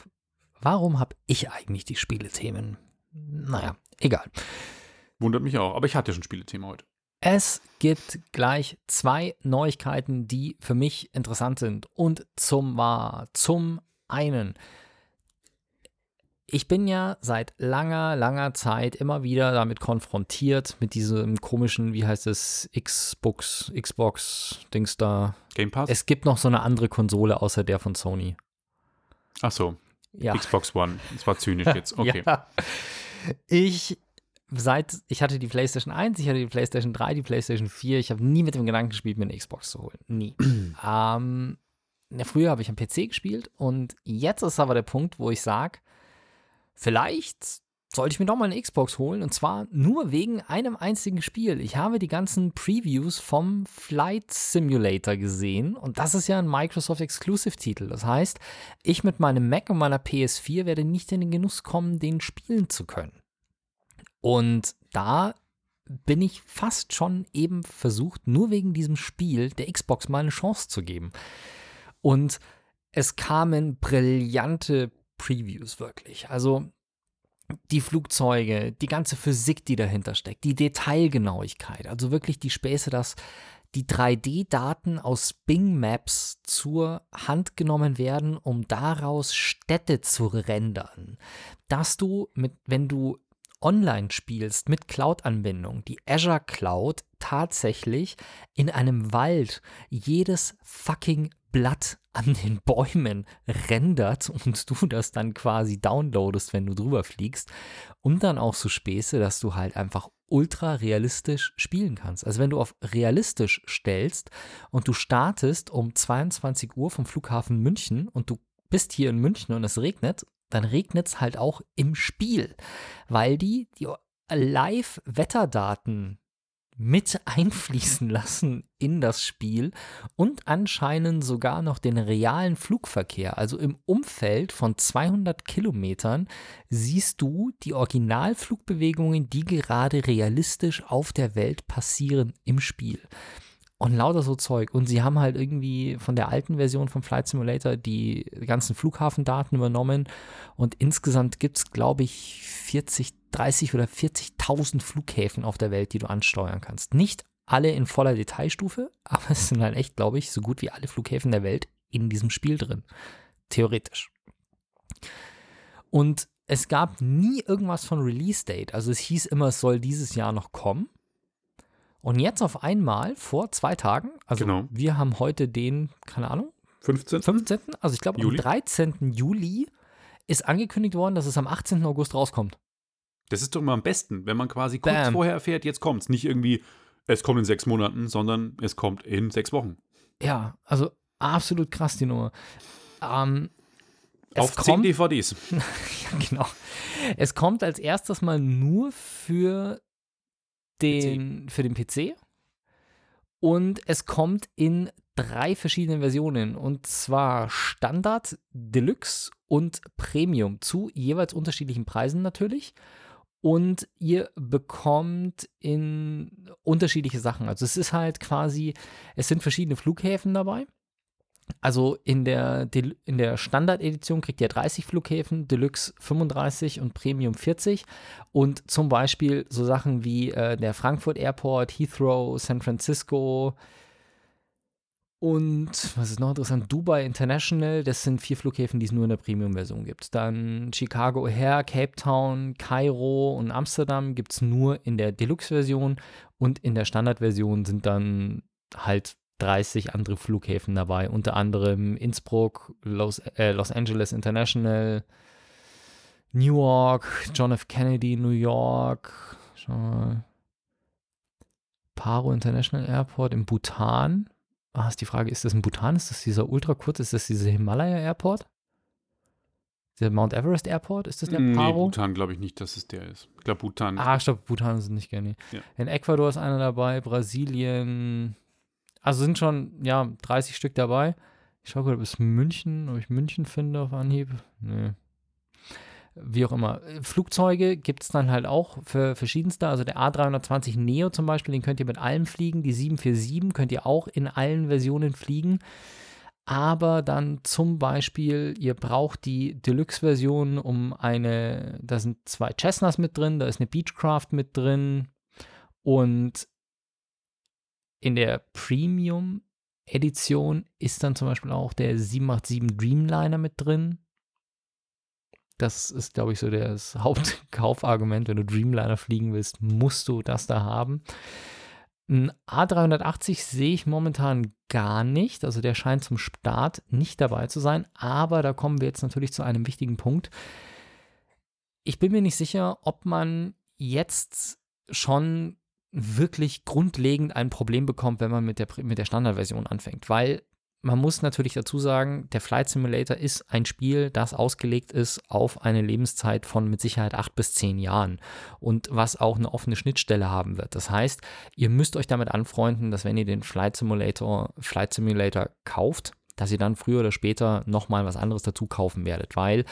warum habe ich eigentlich die Spielethemen? Naja, egal. Wundert mich auch, aber ich hatte schon Spielethema heute. Es gibt gleich zwei Neuigkeiten, die für mich interessant sind. Und zum war zum einen, ich bin ja seit langer, langer Zeit immer wieder damit konfrontiert, mit diesem komischen, wie heißt es, Xbox, Xbox-Dings da. Game Pass? Es gibt noch so eine andere Konsole außer der von Sony. Ach so, Ja. Xbox One. Das war zynisch jetzt. Okay. Ja. Ich seit ich hatte die PlayStation 1, ich hatte die PlayStation 3, die PlayStation 4, ich habe nie mit dem Gedanken gespielt, mir eine Xbox zu holen. Nie. ähm, früher habe ich am PC gespielt und jetzt ist aber der Punkt, wo ich sage, vielleicht sollte ich mir doch mal eine Xbox holen und zwar nur wegen einem einzigen Spiel. Ich habe die ganzen Previews vom Flight Simulator gesehen und das ist ja ein Microsoft Exclusive Titel. Das heißt, ich mit meinem Mac und meiner PS4 werde nicht in den Genuss kommen, den spielen zu können. Und da bin ich fast schon eben versucht, nur wegen diesem Spiel der Xbox mal eine Chance zu geben. Und es kamen brillante Previews wirklich. Also die Flugzeuge, die ganze Physik, die dahinter steckt, die Detailgenauigkeit, also wirklich die Späße, dass die 3D-Daten aus Bing Maps zur Hand genommen werden, um daraus Städte zu rendern. Dass du mit, wenn du online spielst mit Cloud-Anbindung, die Azure Cloud tatsächlich in einem Wald jedes fucking Blatt an den Bäumen rendert und du das dann quasi downloadest, wenn du drüber fliegst. Und dann auch so Späße, dass du halt einfach ultra realistisch spielen kannst. Also wenn du auf realistisch stellst und du startest um 22 Uhr vom Flughafen München und du bist hier in München und es regnet, dann regnet es halt auch im Spiel, weil die die Live-Wetterdaten mit einfließen lassen in das Spiel und anscheinend sogar noch den realen Flugverkehr. Also im Umfeld von 200 Kilometern siehst du die Originalflugbewegungen, die gerade realistisch auf der Welt passieren im Spiel. Und lauter so Zeug. Und sie haben halt irgendwie von der alten Version vom Flight Simulator die ganzen Flughafendaten übernommen. Und insgesamt gibt es, glaube ich, 40, 30 oder 40.000 Flughäfen auf der Welt, die du ansteuern kannst. Nicht alle in voller Detailstufe, aber es sind halt echt, glaube ich, so gut wie alle Flughäfen der Welt in diesem Spiel drin. Theoretisch. Und es gab nie irgendwas von Release Date. Also es hieß immer, es soll dieses Jahr noch kommen. Und jetzt auf einmal, vor zwei Tagen, also Genau. wir haben heute den, keine Ahnung, 15. 15., also ich glaube am Juli. 13. Juli ist angekündigt worden, dass es am 18. August rauskommt. Das ist doch immer am besten, wenn man quasi kurz Bam. vorher erfährt, jetzt kommt's. Nicht irgendwie, es kommt in sechs Monaten, sondern es kommt in sechs Wochen. Ja, also absolut krass die Nummer. Ähm, es Auf zehn kommt, DVDs. Ja, genau. Es kommt als erstes mal nur für den, für den PC und es kommt in drei verschiedenen Versionen und zwar Standard, Deluxe und Premium zu jeweils unterschiedlichen Preisen natürlich. Und ihr bekommt in unterschiedliche Sachen. Also es ist halt quasi, es sind verschiedene Flughäfen dabei. Also in der, in der Standard-Edition kriegt ihr 30 Flughäfen, Deluxe 35 und Premium 40. Und zum Beispiel so Sachen wie äh, der Frankfurt Airport, Heathrow, San Francisco und was ist noch interessant, Dubai International, das sind vier Flughäfen, die es nur in der Premium-Version gibt. Dann Chicago O'Hare, Cape Town, Kairo und Amsterdam gibt es nur in der Deluxe-Version und in der Standard-Version sind dann halt 30 andere Flughäfen dabei, unter anderem Innsbruck, Los, äh, Los Angeles International, Newark, John F. Kennedy, New York, schau mal, Paro International Airport in Bhutan. Ah, ist die Frage, ist das in Bhutan? Ist das dieser ultra kurz? Ist das dieser Himalaya Airport? Der Mount Everest Airport? Ist das der nee, Paro? Bhutan glaube ich nicht, dass es der ist. Ich glaube, Bhutan. Ah, stopp, Bhutan ist nicht gerne. Ja. In Ecuador ist einer dabei, Brasilien. Also sind schon, ja, 30 Stück dabei. Ich schaue gerade, ob es München, ob ich München finde auf Anhieb. Nee. Wie auch immer. Flugzeuge gibt es dann halt auch für verschiedenste. Also der A320 Neo zum Beispiel, den könnt ihr mit allem fliegen. Die 747 könnt ihr auch in allen Versionen fliegen. Aber dann zum Beispiel, ihr braucht die Deluxe-Version um eine, da sind zwei Cessnas mit drin, da ist eine Beechcraft mit drin und in der Premium-Edition ist dann zum Beispiel auch der 787 Dreamliner mit drin. Das ist, glaube ich, so das Hauptkaufargument. Wenn du Dreamliner fliegen willst, musst du das da haben. Ein A380 sehe ich momentan gar nicht. Also der scheint zum Start nicht dabei zu sein. Aber da kommen wir jetzt natürlich zu einem wichtigen Punkt. Ich bin mir nicht sicher, ob man jetzt schon wirklich grundlegend ein Problem bekommt, wenn man mit der, mit der Standardversion anfängt. Weil man muss natürlich dazu sagen, der Flight Simulator ist ein Spiel, das ausgelegt ist auf eine Lebenszeit von mit Sicherheit acht bis zehn Jahren und was auch eine offene Schnittstelle haben wird. Das heißt, ihr müsst euch damit anfreunden, dass wenn ihr den Flight Simulator, Flight Simulator kauft, dass ihr dann früher oder später nochmal was anderes dazu kaufen werdet, weil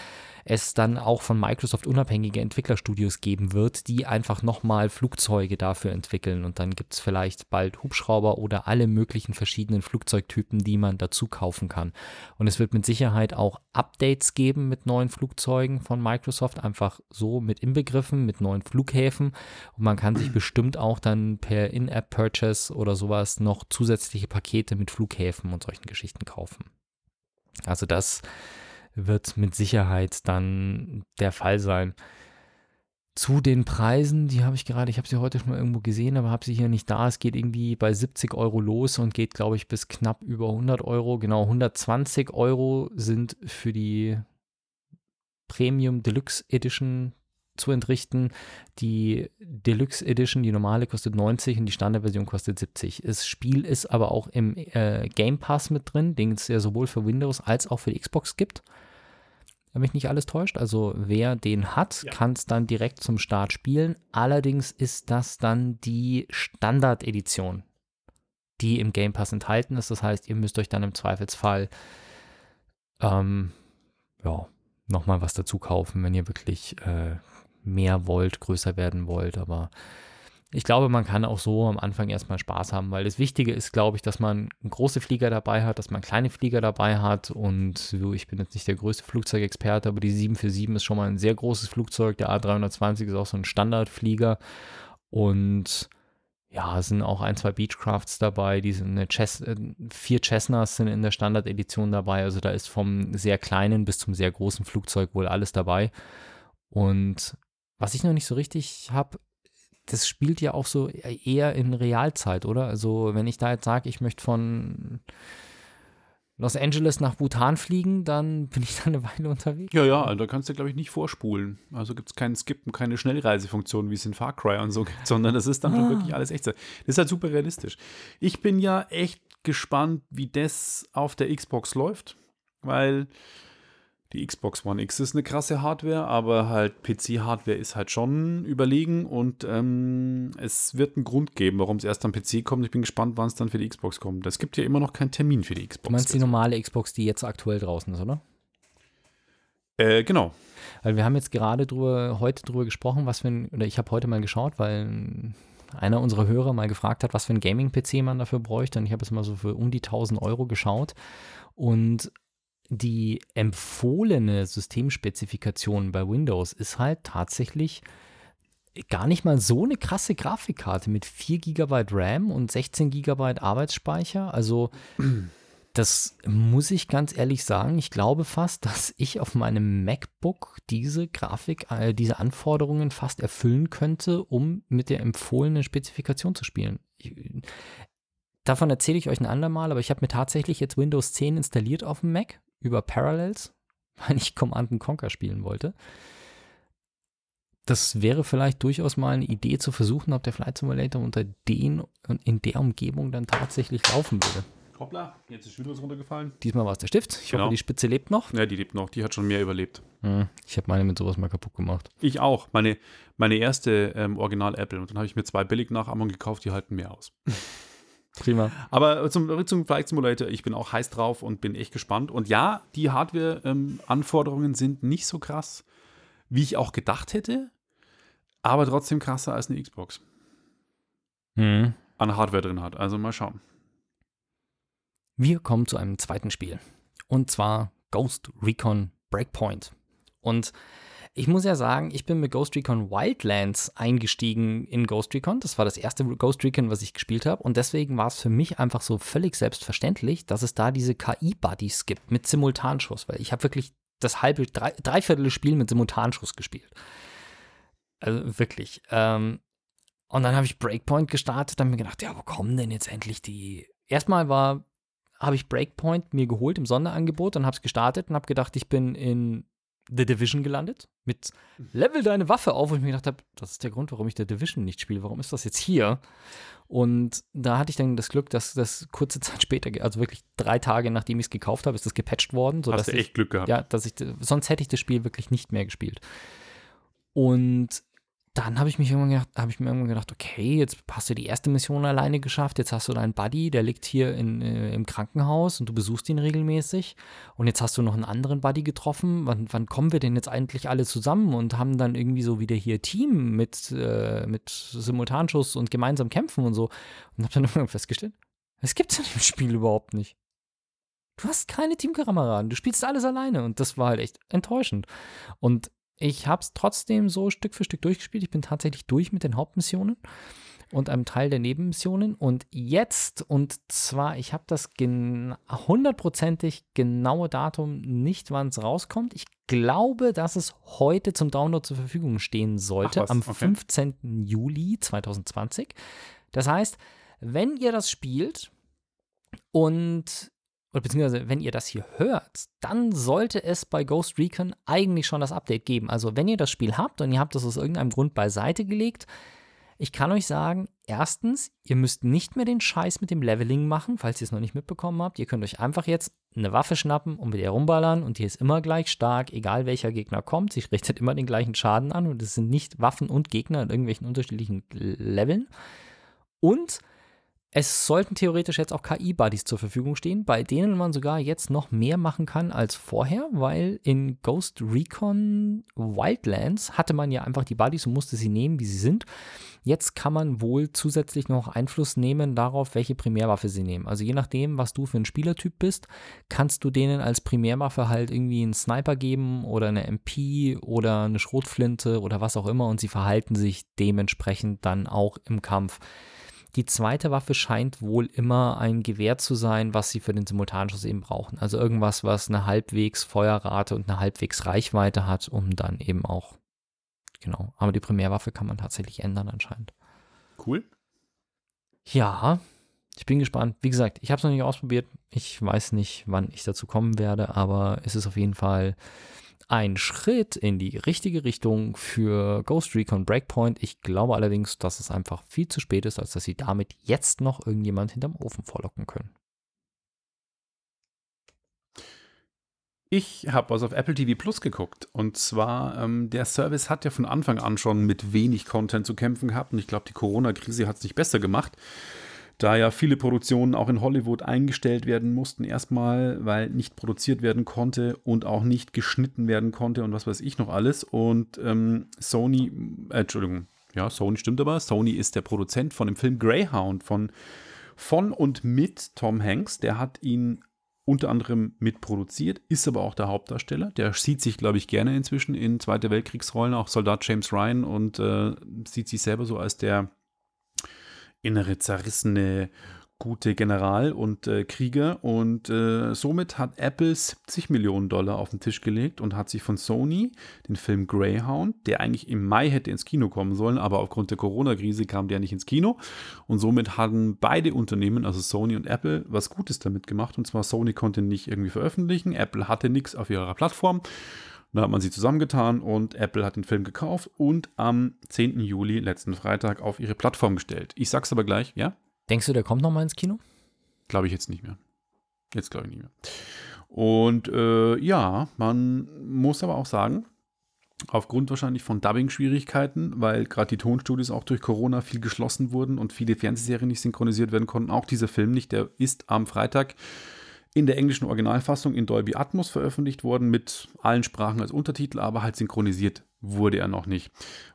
es dann auch von Microsoft unabhängige Entwicklerstudios geben wird, die einfach nochmal Flugzeuge dafür entwickeln und dann gibt es vielleicht bald Hubschrauber oder alle möglichen verschiedenen Flugzeugtypen, die man dazu kaufen kann. Und es wird mit Sicherheit auch Updates geben mit neuen Flugzeugen von Microsoft, einfach so mit inbegriffen, mit neuen Flughäfen und man kann sich bestimmt auch dann per In-App-Purchase oder sowas noch zusätzliche Pakete mit Flughäfen und solchen Geschichten kaufen. Also das wird mit Sicherheit dann der Fall sein. Zu den Preisen, die habe ich gerade, ich habe sie heute schon mal irgendwo gesehen, aber habe sie hier nicht da. Es geht irgendwie bei 70 Euro los und geht, glaube ich, bis knapp über 100 Euro. Genau, 120 Euro sind für die Premium Deluxe Edition zu entrichten. Die Deluxe Edition, die normale, kostet 90 und die Standardversion kostet 70. Das Spiel ist aber auch im äh, Game Pass mit drin, den es ja sowohl für Windows als auch für die Xbox gibt. Wenn mich nicht alles täuscht. Also wer den hat, Ja. kann es dann direkt zum Start spielen. Allerdings ist das dann die Standard-Edition, die im Game Pass enthalten ist. Das heißt, ihr müsst euch dann im Zweifelsfall ähm, ja, nochmal was dazu kaufen, wenn ihr wirklich äh, mehr wollt, größer werden wollt. Aber ich glaube, man kann auch so am Anfang erstmal Spaß haben, weil das Wichtige ist, glaube ich, dass man große Flieger dabei hat, dass man kleine Flieger dabei hat. Und ich bin jetzt nicht der größte Flugzeugexperte, aber die 747 ist schon mal ein sehr großes Flugzeug. Der A320 ist auch so ein Standardflieger. Und ja, sind auch ein, zwei Beechcrafts dabei, die sind eine Chess, äh, vier Cessnas sind in der Standard-Edition dabei, also da ist vom sehr kleinen bis zum sehr großen Flugzeug wohl alles dabei. Und was ich noch nicht so richtig habe, das spielt ja auch so eher in Realzeit, oder? Also wenn ich da jetzt sage, ich möchte von Los Angeles nach Bhutan fliegen, dann bin ich da eine Weile unterwegs. Ja, ja, da kannst du, glaube ich, nicht vorspulen. Also gibt es keinen Skip und keine Schnellreisefunktion, wie es in Far Cry und so gibt, sondern das ist dann ah. schon wirklich alles echt. Das ist halt super realistisch. Ich bin ja echt gespannt, wie das auf der Xbox läuft, weil die Xbox One X ist eine krasse Hardware, aber halt PC-Hardware ist halt schon überlegen und ähm, es wird einen Grund geben, warum es erst am PC kommt. Ich bin gespannt, wann es dann für die Xbox kommt. Es gibt ja immer noch keinen Termin für die Xbox. Du meinst die normale Xbox, die jetzt aktuell draußen ist, oder? Äh, genau. Weil wir haben jetzt gerade drüber, heute drüber gesprochen, was für ein, oder ich habe heute mal geschaut, weil einer unserer Hörer mal gefragt hat, was für ein Gaming-PC man dafür bräuchte. Und ich habe es mal so für um die 1000 Euro geschaut. Und die empfohlene Systemspezifikation bei Windows ist halt tatsächlich gar nicht mal so eine krasse Grafikkarte mit 4 GB RAM und 16 GB Arbeitsspeicher. Also das muss ich ganz ehrlich sagen. Ich glaube fast, dass ich auf meinem MacBook diese Grafik, äh, diese Anforderungen fast erfüllen könnte, um mit der empfohlenen Spezifikation zu spielen. Ich, davon erzähle ich euch ein andermal, aber ich habe mir tatsächlich jetzt Windows 10 installiert auf dem Mac über Parallels, weil ich Command Conquer spielen wollte. Das wäre vielleicht durchaus mal eine Idee zu versuchen, ob der Flight Simulator unter den und in der Umgebung dann tatsächlich laufen würde. Hoppla, jetzt ist Windows runtergefallen. Diesmal war es der Stift. Ich genau. hoffe, die Spitze lebt noch. Ja, die lebt noch. Die hat schon mehr überlebt. Hm, ich habe meine mit sowas mal kaputt gemacht. Ich auch. Meine, meine erste ähm, Original Apple. Und dann habe ich mir zwei billig nach Amazon gekauft, die halten mehr aus. Prima. Aber zum, zum Flight Simulator, ich bin auch heiß drauf und bin echt gespannt. Und ja, die Hardware-Anforderungen ähm, sind nicht so krass, wie ich auch gedacht hätte, aber trotzdem krasser als eine Xbox. Mhm. An Hardware drin hat. Also mal schauen. Wir kommen zu einem zweiten Spiel. Und zwar Ghost Recon Breakpoint. Und ich muss ja sagen, ich bin mit Ghost Recon Wildlands eingestiegen in Ghost Recon. Das war das erste Ghost Recon, was ich gespielt habe. Und deswegen war es für mich einfach so völlig selbstverständlich, dass es da diese KI-Buddies gibt mit Simultanschuss. Weil ich habe wirklich das halbe, drei, dreiviertel Spiel mit Simultanschuss gespielt. Also wirklich. Ähm, und dann habe ich Breakpoint gestartet und mir gedacht, ja, wo kommen denn jetzt endlich die. Erstmal war, habe ich Breakpoint mir geholt im Sonderangebot und habe es gestartet und habe gedacht, ich bin in The Division gelandet mit Level deine Waffe auf, und ich mir gedacht habe, das ist der Grund, warum ich The Division nicht spiele. Warum ist das jetzt hier? Und da hatte ich dann das Glück, dass das kurze Zeit später, also wirklich drei Tage nachdem ich es gekauft habe, ist das gepatcht worden. Hast du echt ich, Glück gehabt. Ja, dass ich, sonst hätte ich das Spiel wirklich nicht mehr gespielt. Und dann habe ich mich irgendwann gedacht, habe ich mir irgendwann gedacht, okay, jetzt hast du die erste Mission alleine geschafft, jetzt hast du deinen Buddy, der liegt hier in, äh, im Krankenhaus und du besuchst ihn regelmäßig und jetzt hast du noch einen anderen Buddy getroffen. Wann, wann kommen wir denn jetzt eigentlich alle zusammen und haben dann irgendwie so wieder hier Team mit, äh, mit Simultanschuss und gemeinsam kämpfen und so und habe dann irgendwann festgestellt, es gibt es in dem Spiel überhaupt nicht. Du hast keine Teamkameraden, du spielst alles alleine und das war halt echt enttäuschend. Und ich habe es trotzdem so Stück für Stück durchgespielt. Ich bin tatsächlich durch mit den Hauptmissionen und einem Teil der Nebenmissionen. Und jetzt, und zwar, ich habe das hundertprozentig genaue Datum nicht, wann es rauskommt. Ich glaube, dass es heute zum Download zur Verfügung stehen sollte, am okay. 15. Juli 2020. Das heißt, wenn ihr das spielt und oder beziehungsweise wenn ihr das hier hört, dann sollte es bei Ghost Recon eigentlich schon das Update geben. Also wenn ihr das Spiel habt und ihr habt das aus irgendeinem Grund beiseite gelegt, ich kann euch sagen, erstens, ihr müsst nicht mehr den Scheiß mit dem Leveling machen, falls ihr es noch nicht mitbekommen habt. Ihr könnt euch einfach jetzt eine Waffe schnappen und mit ihr rumballern und die ist immer gleich stark, egal welcher Gegner kommt. Sie richtet immer den gleichen Schaden an und es sind nicht Waffen und Gegner in irgendwelchen unterschiedlichen Leveln. Und es sollten theoretisch jetzt auch KI-Buddies zur Verfügung stehen, bei denen man sogar jetzt noch mehr machen kann als vorher, weil in Ghost Recon Wildlands hatte man ja einfach die Buddies und musste sie nehmen, wie sie sind. Jetzt kann man wohl zusätzlich noch Einfluss nehmen darauf, welche Primärwaffe sie nehmen. Also je nachdem, was du für ein Spielertyp bist, kannst du denen als Primärwaffe halt irgendwie einen Sniper geben oder eine MP oder eine Schrotflinte oder was auch immer und sie verhalten sich dementsprechend dann auch im Kampf. Die zweite Waffe scheint wohl immer ein Gewehr zu sein, was sie für den Simultanschuss eben brauchen. Also irgendwas, was eine halbwegs Feuerrate und eine halbwegs Reichweite hat, um dann eben auch, genau. Aber die Primärwaffe kann man tatsächlich ändern anscheinend. Cool. Ja, ich bin gespannt. Wie gesagt, ich habe es noch nicht ausprobiert. Ich weiß nicht, wann ich dazu kommen werde, aber es ist auf jeden Fall ein Schritt in die richtige Richtung für Ghost Recon Breakpoint. Ich glaube allerdings, dass es einfach viel zu spät ist, als dass sie damit jetzt noch irgendjemand hinterm Ofen vorlocken können. Ich habe was auf Apple TV Plus geguckt. Und zwar, ähm, der Service hat ja von Anfang an schon mit wenig Content zu kämpfen gehabt. Und ich glaube, die Corona-Krise hat es nicht besser gemacht da ja viele Produktionen auch in Hollywood eingestellt werden mussten, erstmal, weil nicht produziert werden konnte und auch nicht geschnitten werden konnte und was weiß ich noch alles. Und ähm, Sony, äh, Entschuldigung, ja, Sony stimmt aber, Sony ist der Produzent von dem Film Greyhound von, von und mit Tom Hanks. Der hat ihn unter anderem mitproduziert, ist aber auch der Hauptdarsteller. Der sieht sich, glaube ich, gerne inzwischen in Zweite Weltkriegsrollen, auch Soldat James Ryan und äh, sieht sich selber so als der innere zerrissene gute General und äh, Krieger. Und äh, somit hat Apple 70 Millionen Dollar auf den Tisch gelegt und hat sich von Sony den Film Greyhound, der eigentlich im Mai hätte ins Kino kommen sollen, aber aufgrund der Corona-Krise kam der nicht ins Kino. Und somit hatten beide Unternehmen, also Sony und Apple, was Gutes damit gemacht. Und zwar Sony konnte nicht irgendwie veröffentlichen, Apple hatte nichts auf ihrer Plattform da hat man sie zusammengetan und Apple hat den Film gekauft und am 10. Juli, letzten Freitag, auf ihre Plattform gestellt. Ich sag's aber gleich, ja? Denkst du, der kommt nochmal ins Kino? Glaube ich jetzt nicht mehr. Jetzt glaube ich nicht mehr. Und äh, ja, man muss aber auch sagen, aufgrund wahrscheinlich von Dubbing-Schwierigkeiten, weil gerade die Tonstudios auch durch Corona viel geschlossen wurden und viele Fernsehserien nicht synchronisiert werden konnten, auch dieser Film nicht, der ist am Freitag in der englischen Originalfassung in Dolby Atmos veröffentlicht worden, mit allen Sprachen als Untertitel, aber halt synchronisiert wurde er noch nicht.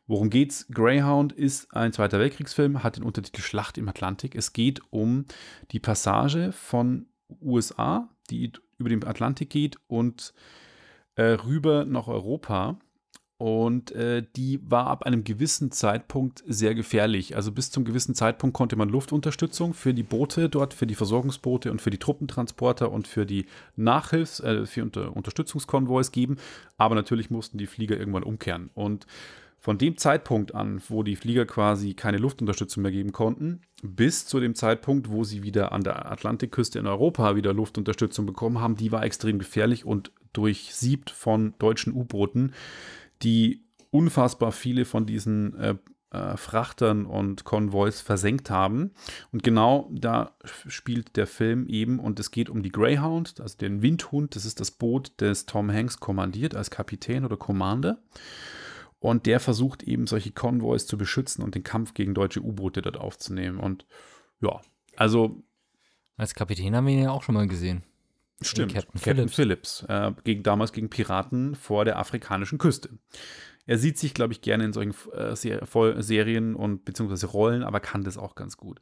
Worum geht's? Greyhound ist ein Zweiter Weltkriegsfilm, hat den Untertitel Schlacht im Atlantik. Es geht um die Passage von USA, die über den Atlantik geht und äh, rüber nach Europa und äh, die war ab einem gewissen Zeitpunkt sehr gefährlich. Also bis zum gewissen Zeitpunkt konnte man Luftunterstützung für die Boote dort, für die Versorgungsboote und für die Truppentransporter und für die Nachhilfs-, äh, für Unter Unterstützungskonvois geben. Aber natürlich mussten die Flieger irgendwann umkehren. Und von dem Zeitpunkt an, wo die Flieger quasi keine Luftunterstützung mehr geben konnten, bis zu dem Zeitpunkt, wo sie wieder an der Atlantikküste in Europa wieder Luftunterstützung bekommen haben, die war extrem gefährlich und durchsiebt von deutschen U-Booten die unfassbar viele von diesen äh, äh, Frachtern und Konvois versenkt haben. Und genau da spielt der Film eben und es geht um die Greyhound, also den Windhund. Das ist das Boot, das Tom Hanks kommandiert als Kapitän oder Commander. Und der versucht eben solche Konvois zu beschützen und den Kampf gegen deutsche U-Boote dort aufzunehmen. Und ja, also. Als Kapitän haben wir ihn ja auch schon mal gesehen. Stimmt, Captain, Captain Phillips, Phillips äh, gegen, damals gegen Piraten vor der afrikanischen Küste. Er sieht sich, glaube ich, gerne in solchen äh, Serien und beziehungsweise Rollen, aber kann das auch ganz gut.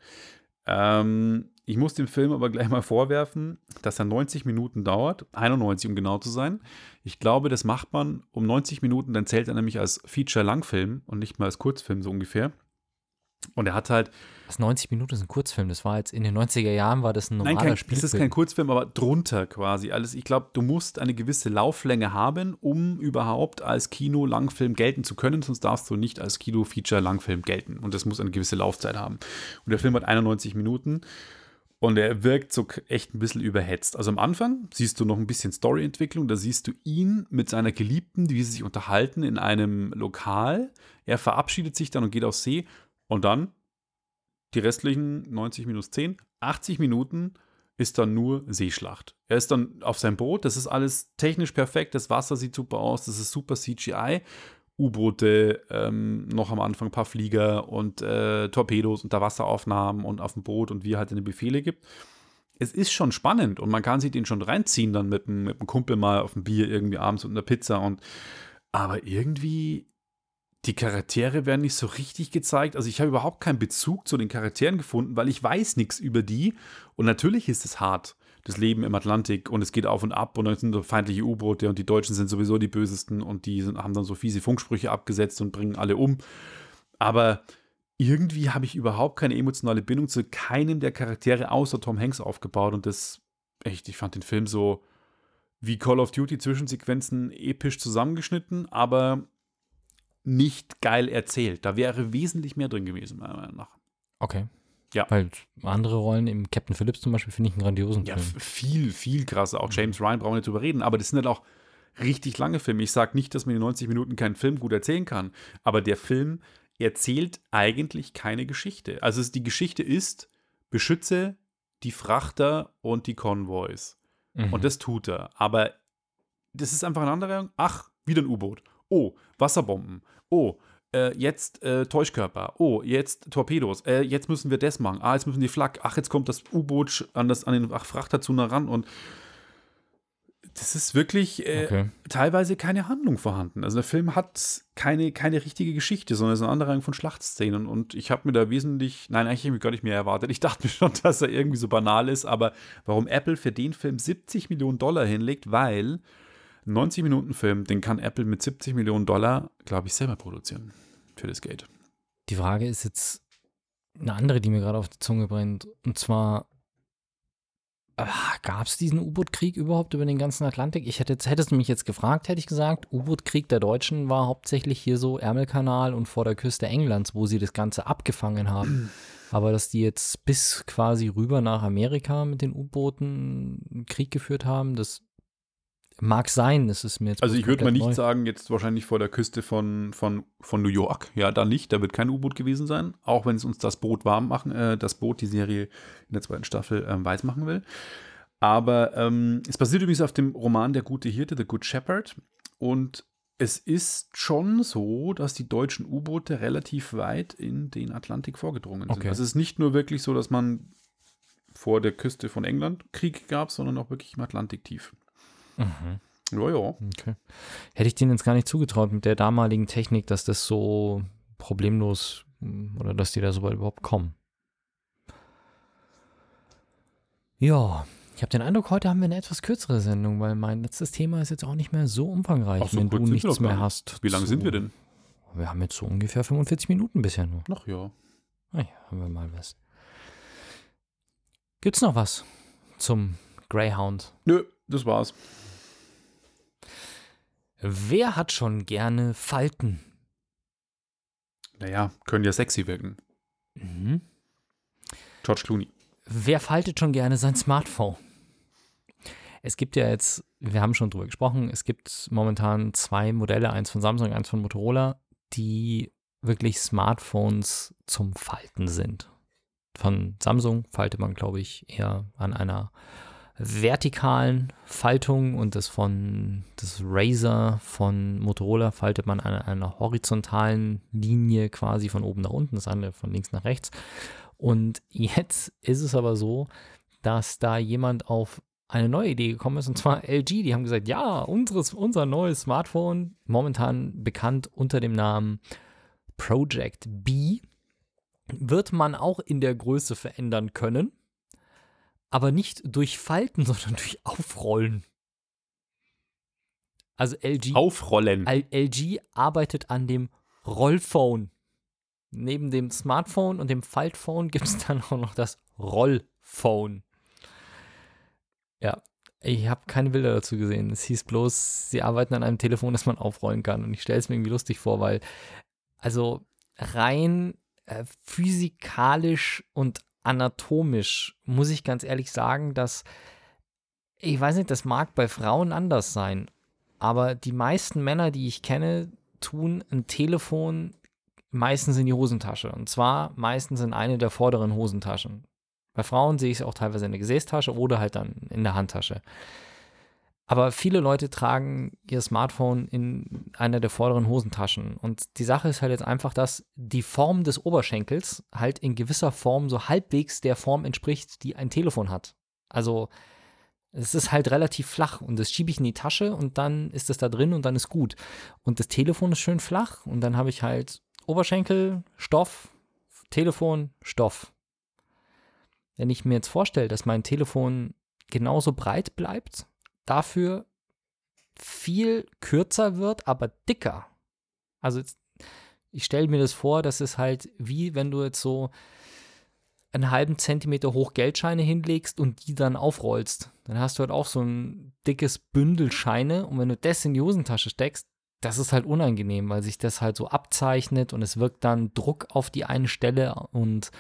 Ähm, ich muss dem Film aber gleich mal vorwerfen, dass er 90 Minuten dauert, 91 um genau zu sein. Ich glaube, das macht man um 90 Minuten, dann zählt er nämlich als Feature-Langfilm und nicht mal als Kurzfilm so ungefähr. Und er hat halt. Das 90 Minuten ist ein Kurzfilm. Das war jetzt in den 90er Jahren war das ein normaler Nein, kein, Spielfilm. Das ist kein Kurzfilm, aber drunter quasi alles. Ich glaube, du musst eine gewisse Lauflänge haben, um überhaupt als Kino-Langfilm gelten zu können. Sonst darfst du nicht als Kino-Feature-Langfilm gelten. Und das muss eine gewisse Laufzeit haben. Und der Film hat 91 Minuten. Und er wirkt so echt ein bisschen überhetzt. Also am Anfang siehst du noch ein bisschen Storyentwicklung. Da siehst du ihn mit seiner Geliebten, wie sie sich unterhalten in einem Lokal. Er verabschiedet sich dann und geht aufs See. Und dann die restlichen 90 minus 10, 80 Minuten ist dann nur Seeschlacht. Er ist dann auf seinem Boot, das ist alles technisch perfekt, das Wasser sieht super aus, das ist super CGI. U-Boote, ähm, noch am Anfang ein paar Flieger und äh, Torpedos, Unterwasseraufnahmen und auf dem Boot und wie er halt eine Befehle gibt. Es ist schon spannend und man kann sich den schon reinziehen dann mit einem, mit Kumpel mal auf ein Bier irgendwie abends und einer Pizza und aber irgendwie die Charaktere werden nicht so richtig gezeigt. Also ich habe überhaupt keinen Bezug zu den Charakteren gefunden, weil ich weiß nichts über die. Und natürlich ist es hart, das Leben im Atlantik und es geht auf und ab und dann sind so feindliche U-Boote und die Deutschen sind sowieso die bösesten und die sind, haben dann so fiese Funksprüche abgesetzt und bringen alle um. Aber irgendwie habe ich überhaupt keine emotionale Bindung zu keinem der Charaktere außer Tom Hanks aufgebaut und das echt, ich fand den Film so wie Call of Duty Zwischensequenzen episch zusammengeschnitten, aber nicht geil erzählt. Da wäre wesentlich mehr drin gewesen, meiner Meinung nach. Okay. Ja. Weil andere Rollen, im Captain Phillips zum Beispiel, finde ich einen grandiosen Ja, Film. f- viel, viel krasser. Auch James Ryan brauchen wir nicht drüber reden, aber das sind halt auch richtig lange Filme. Ich sage nicht, dass man in 90 Minuten keinen Film gut erzählen kann, aber der Film erzählt eigentlich keine Geschichte. Also die Geschichte ist, beschütze die Frachter und die Konvois. Mhm. Und das tut er. Aber das ist einfach ein anderer. Ach, wieder ein U-Boot. Oh, Wasserbomben. Oh, äh, jetzt äh, Täuschkörper. Oh, jetzt Torpedos. Äh, jetzt müssen wir das machen. Ah, jetzt müssen die Flak. Ach, jetzt kommt das U-Boot an, das- an den ach, Frachter zu nah ran. Und das ist wirklich äh, okay. teilweise keine Handlung vorhanden. Also der Film hat keine, keine richtige Geschichte, sondern es ist eine Anreihe von Schlachtszenen. Und ich habe mir da wesentlich, nein, eigentlich habe ich gar nicht mehr erwartet. Ich dachte mir schon, dass er irgendwie so banal ist, aber warum Apple für den Film 70 Millionen Dollar hinlegt, weil 90 Minuten Film, den kann Apple mit 70 Millionen Dollar, glaube ich, selber produzieren. Für das Geld. Die Frage ist jetzt eine andere, die mir gerade auf die Zunge brennt. Und zwar, gab es diesen U-Boot-Krieg überhaupt über den ganzen Atlantik? Ich hätte, jetzt- hättest du mich jetzt gefragt, hätte ich gesagt, U-Boot-Krieg der Deutschen war hauptsächlich hier so Ärmelkanal und vor der Küste Englands, wo sie das Ganze abgefangen haben. Aber dass die jetzt bis quasi rüber nach Amerika mit den U-Booten Krieg geführt haben, das mag sein. Das ist mir jetzt Also ich würde mal nicht neu. sagen, jetzt wahrscheinlich vor der Küste von, von, von New York. Ja, da nicht, da wird kein U-Boot gewesen sein, auch wenn es uns das Boot warm machen, äh, das Boot, die Serie in der zweiten Staffel ähm, weiß machen will. Aber ähm, es basiert übrigens auf dem Roman Der gute Hirte, The Good Shepherd. Und es ist schon so, dass die deutschen U-Boote relativ weit in den Atlantik vorgedrungen sind. Okay. Also es ist nicht nur wirklich so, dass man vor der Küste von England Krieg gab, sondern auch wirklich im Atlantik tief. Mhm. Ja, ja. Okay. Hätte ich denen jetzt gar nicht zugetraut mit der damaligen Technik, dass das so problemlos mm, oder dass die da so weit überhaupt kommen. Ja, ich habe den Eindruck, heute haben wir eine etwas kürzere Sendung, weil mein letztes Thema ist jetzt auch nicht mehr so umfangreich, Ach, so wenn du nichts mehr hast. Wie lange zu- sind wir denn? Wir haben jetzt so ungefähr 45 Minuten bisher nur. Ach ja. Ah ja, haben wir mal was. Gibt's noch was zum Greyhound? Nö, das war's. Wer hat schon gerne Falten? Naja, können ja sexy wirken. Mhm. George Clooney. Wer faltet schon gerne sein Smartphone? Es gibt ja jetzt, wir haben schon drüber gesprochen, es gibt momentan zwei Modelle, eins von Samsung, eins von Motorola, die wirklich Smartphones zum Falten sind. Von Samsung faltet man, glaube ich, eher an einer vertikalen Faltung und das von das Razer von Motorola faltet man an einer horizontalen Linie quasi von oben nach unten, das andere von links nach rechts. Und jetzt ist es aber so, dass da jemand auf eine neue Idee gekommen ist, und zwar LG. Die haben gesagt, ja, unseres, unser neues Smartphone, momentan bekannt unter dem Namen Project B, wird man auch in der Größe verändern können, aber nicht durch Falten, sondern durch Aufrollen. Also LG, Aufrollen. LG arbeitet an dem Rollphone. Neben dem Smartphone und dem Faltphone gibt es dann auch noch das Rollphone. Ja, ich habe keine Bilder dazu gesehen. Es hieß bloß, sie arbeiten an einem Telefon, das man aufrollen kann. Und ich stelle es mir irgendwie lustig vor, weil, also rein äh, physikalisch und anatomisch muss ich ganz ehrlich sagen, dass, ich weiß nicht, das mag bei Frauen anders sein, aber die meisten Männer, die ich kenne, tun ein Telefon meistens in die Hosentasche. Und zwar meistens in eine der vorderen Hosentaschen. Bei Frauen sehe ich es auch teilweise in der Gesäßtasche oder halt dann in der Handtasche. Aber viele Leute tragen ihr Smartphone in einer der vorderen Hosentaschen. Und die Sache ist halt jetzt einfach, dass die Form des Oberschenkels halt in gewisser Form so halbwegs der Form entspricht, die ein Telefon hat. Also es ist halt relativ flach und das schiebe ich in die Tasche und dann ist es da drin und dann ist gut. Und das Telefon ist schön flach und dann habe ich halt Oberschenkel, Stoff, Telefon, Stoff. Wenn ich mir jetzt vorstelle, dass mein Telefon genauso breit bleibt, dafür viel kürzer wird, aber dicker. Also Ich stelle mir das vor, das ist halt wie wenn du jetzt so einen halben Zentimeter hoch Geldscheine hinlegst und die dann aufrollst. Dann hast du halt auch so ein dickes Bündel Scheine und wenn du das in die Hosentasche steckst, das ist halt unangenehm, weil sich das halt so abzeichnet und es wirkt dann Druck auf die eine Stelle und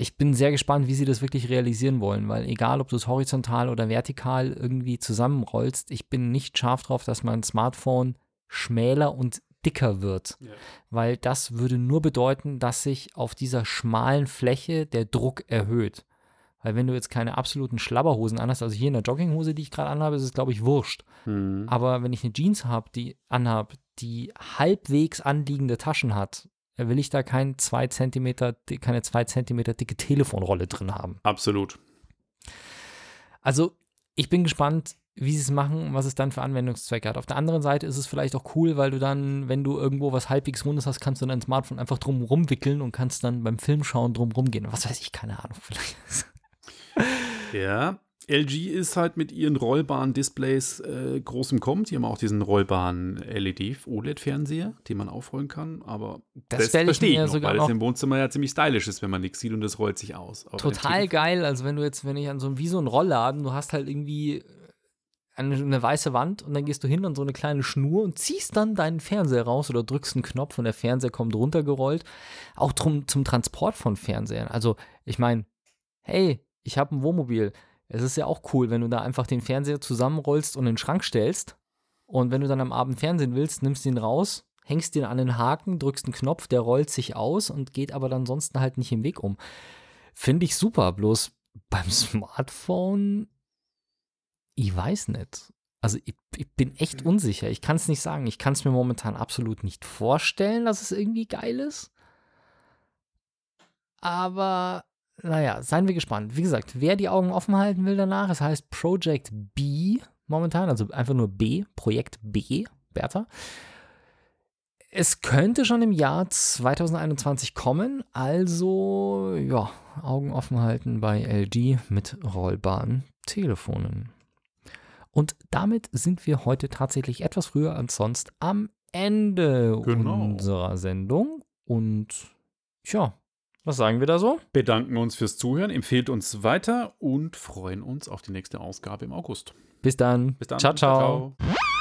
ich bin sehr gespannt, wie sie das wirklich realisieren wollen, weil egal, ob du es horizontal oder vertikal irgendwie zusammenrollst, ich bin nicht scharf drauf, dass mein Smartphone schmäler und dicker wird, ja. weil das würde nur bedeuten, dass sich auf dieser schmalen Fläche der Druck erhöht. Weil wenn du jetzt keine absoluten Schlabberhosen anhast, also hier in der Jogginghose, die ich gerade anhabe, ist es, glaube ich, wurscht. Mhm. Aber wenn ich eine Jeans habe, die anhab, die halbwegs anliegende Taschen hat, will ich da kein zwei Zentimeter, keine zwei Zentimeter dicke Telefonrolle drin haben. Absolut. Also ich bin gespannt, wie sie es machen und was es dann für Anwendungszwecke hat. Auf der anderen Seite ist es vielleicht auch cool, weil du dann, wenn du irgendwo was halbwegs Rundes hast, kannst du dein Smartphone einfach drum rumwickeln und kannst dann beim Film schauen drum rumgehen. Was weiß ich, keine Ahnung. Vielleicht. Ja, LG ist halt mit ihren rollbaren Displays äh, groß im Kommen. Die haben auch diesen rollbaren LED-OLED-Fernseher, den man aufrollen kann. Aber das, das verstehe ich mir noch, sogar weil es im Wohnzimmer ja ziemlich stylisch ist, wenn man nichts sieht und das rollt sich aus. Aber total geil. Also wenn du jetzt, wenn ich an so einem, wie so ein Rollladen, du hast halt irgendwie eine, eine, weiße Wand und dann gehst du hin an so eine kleine Schnur und ziehst dann deinen Fernseher raus oder drückst einen Knopf und der Fernseher kommt runtergerollt. Auch drum, zum Transport von Fernsehern. Also ich meine, hey, ich habe ein Wohnmobil es ist ja auch cool, wenn du da einfach den Fernseher zusammenrollst und in den Schrank stellst. Und wenn du dann am Abend Fernsehen willst, nimmst du ihn raus, hängst ihn an den Haken, drückst einen Knopf, der rollt sich aus und geht aber dann ansonsten halt nicht im Weg um. Finde ich super, bloß beim Smartphone, ich weiß nicht. Also ich, ich bin echt unsicher. Ich kann es nicht sagen. Ich kann es mir momentan absolut nicht vorstellen, dass es irgendwie geil ist. Aber naja, seien wir gespannt. Wie gesagt, wer die Augen offen halten will danach, es heißt Project B momentan, also einfach nur B, Projekt B, Bertha. Es könnte schon im Jahr 2021 kommen, also ja, Augen offen halten bei LG mit rollbaren Telefonen. Und damit sind wir heute tatsächlich etwas früher als sonst am Ende genau. unserer Sendung. Und ja, was sagen wir da so? Bedanken uns fürs Zuhören, empfehlt uns weiter und freuen uns auf die nächste Ausgabe im August. Bis dann. Bis dann. ciao. ciao. ciao.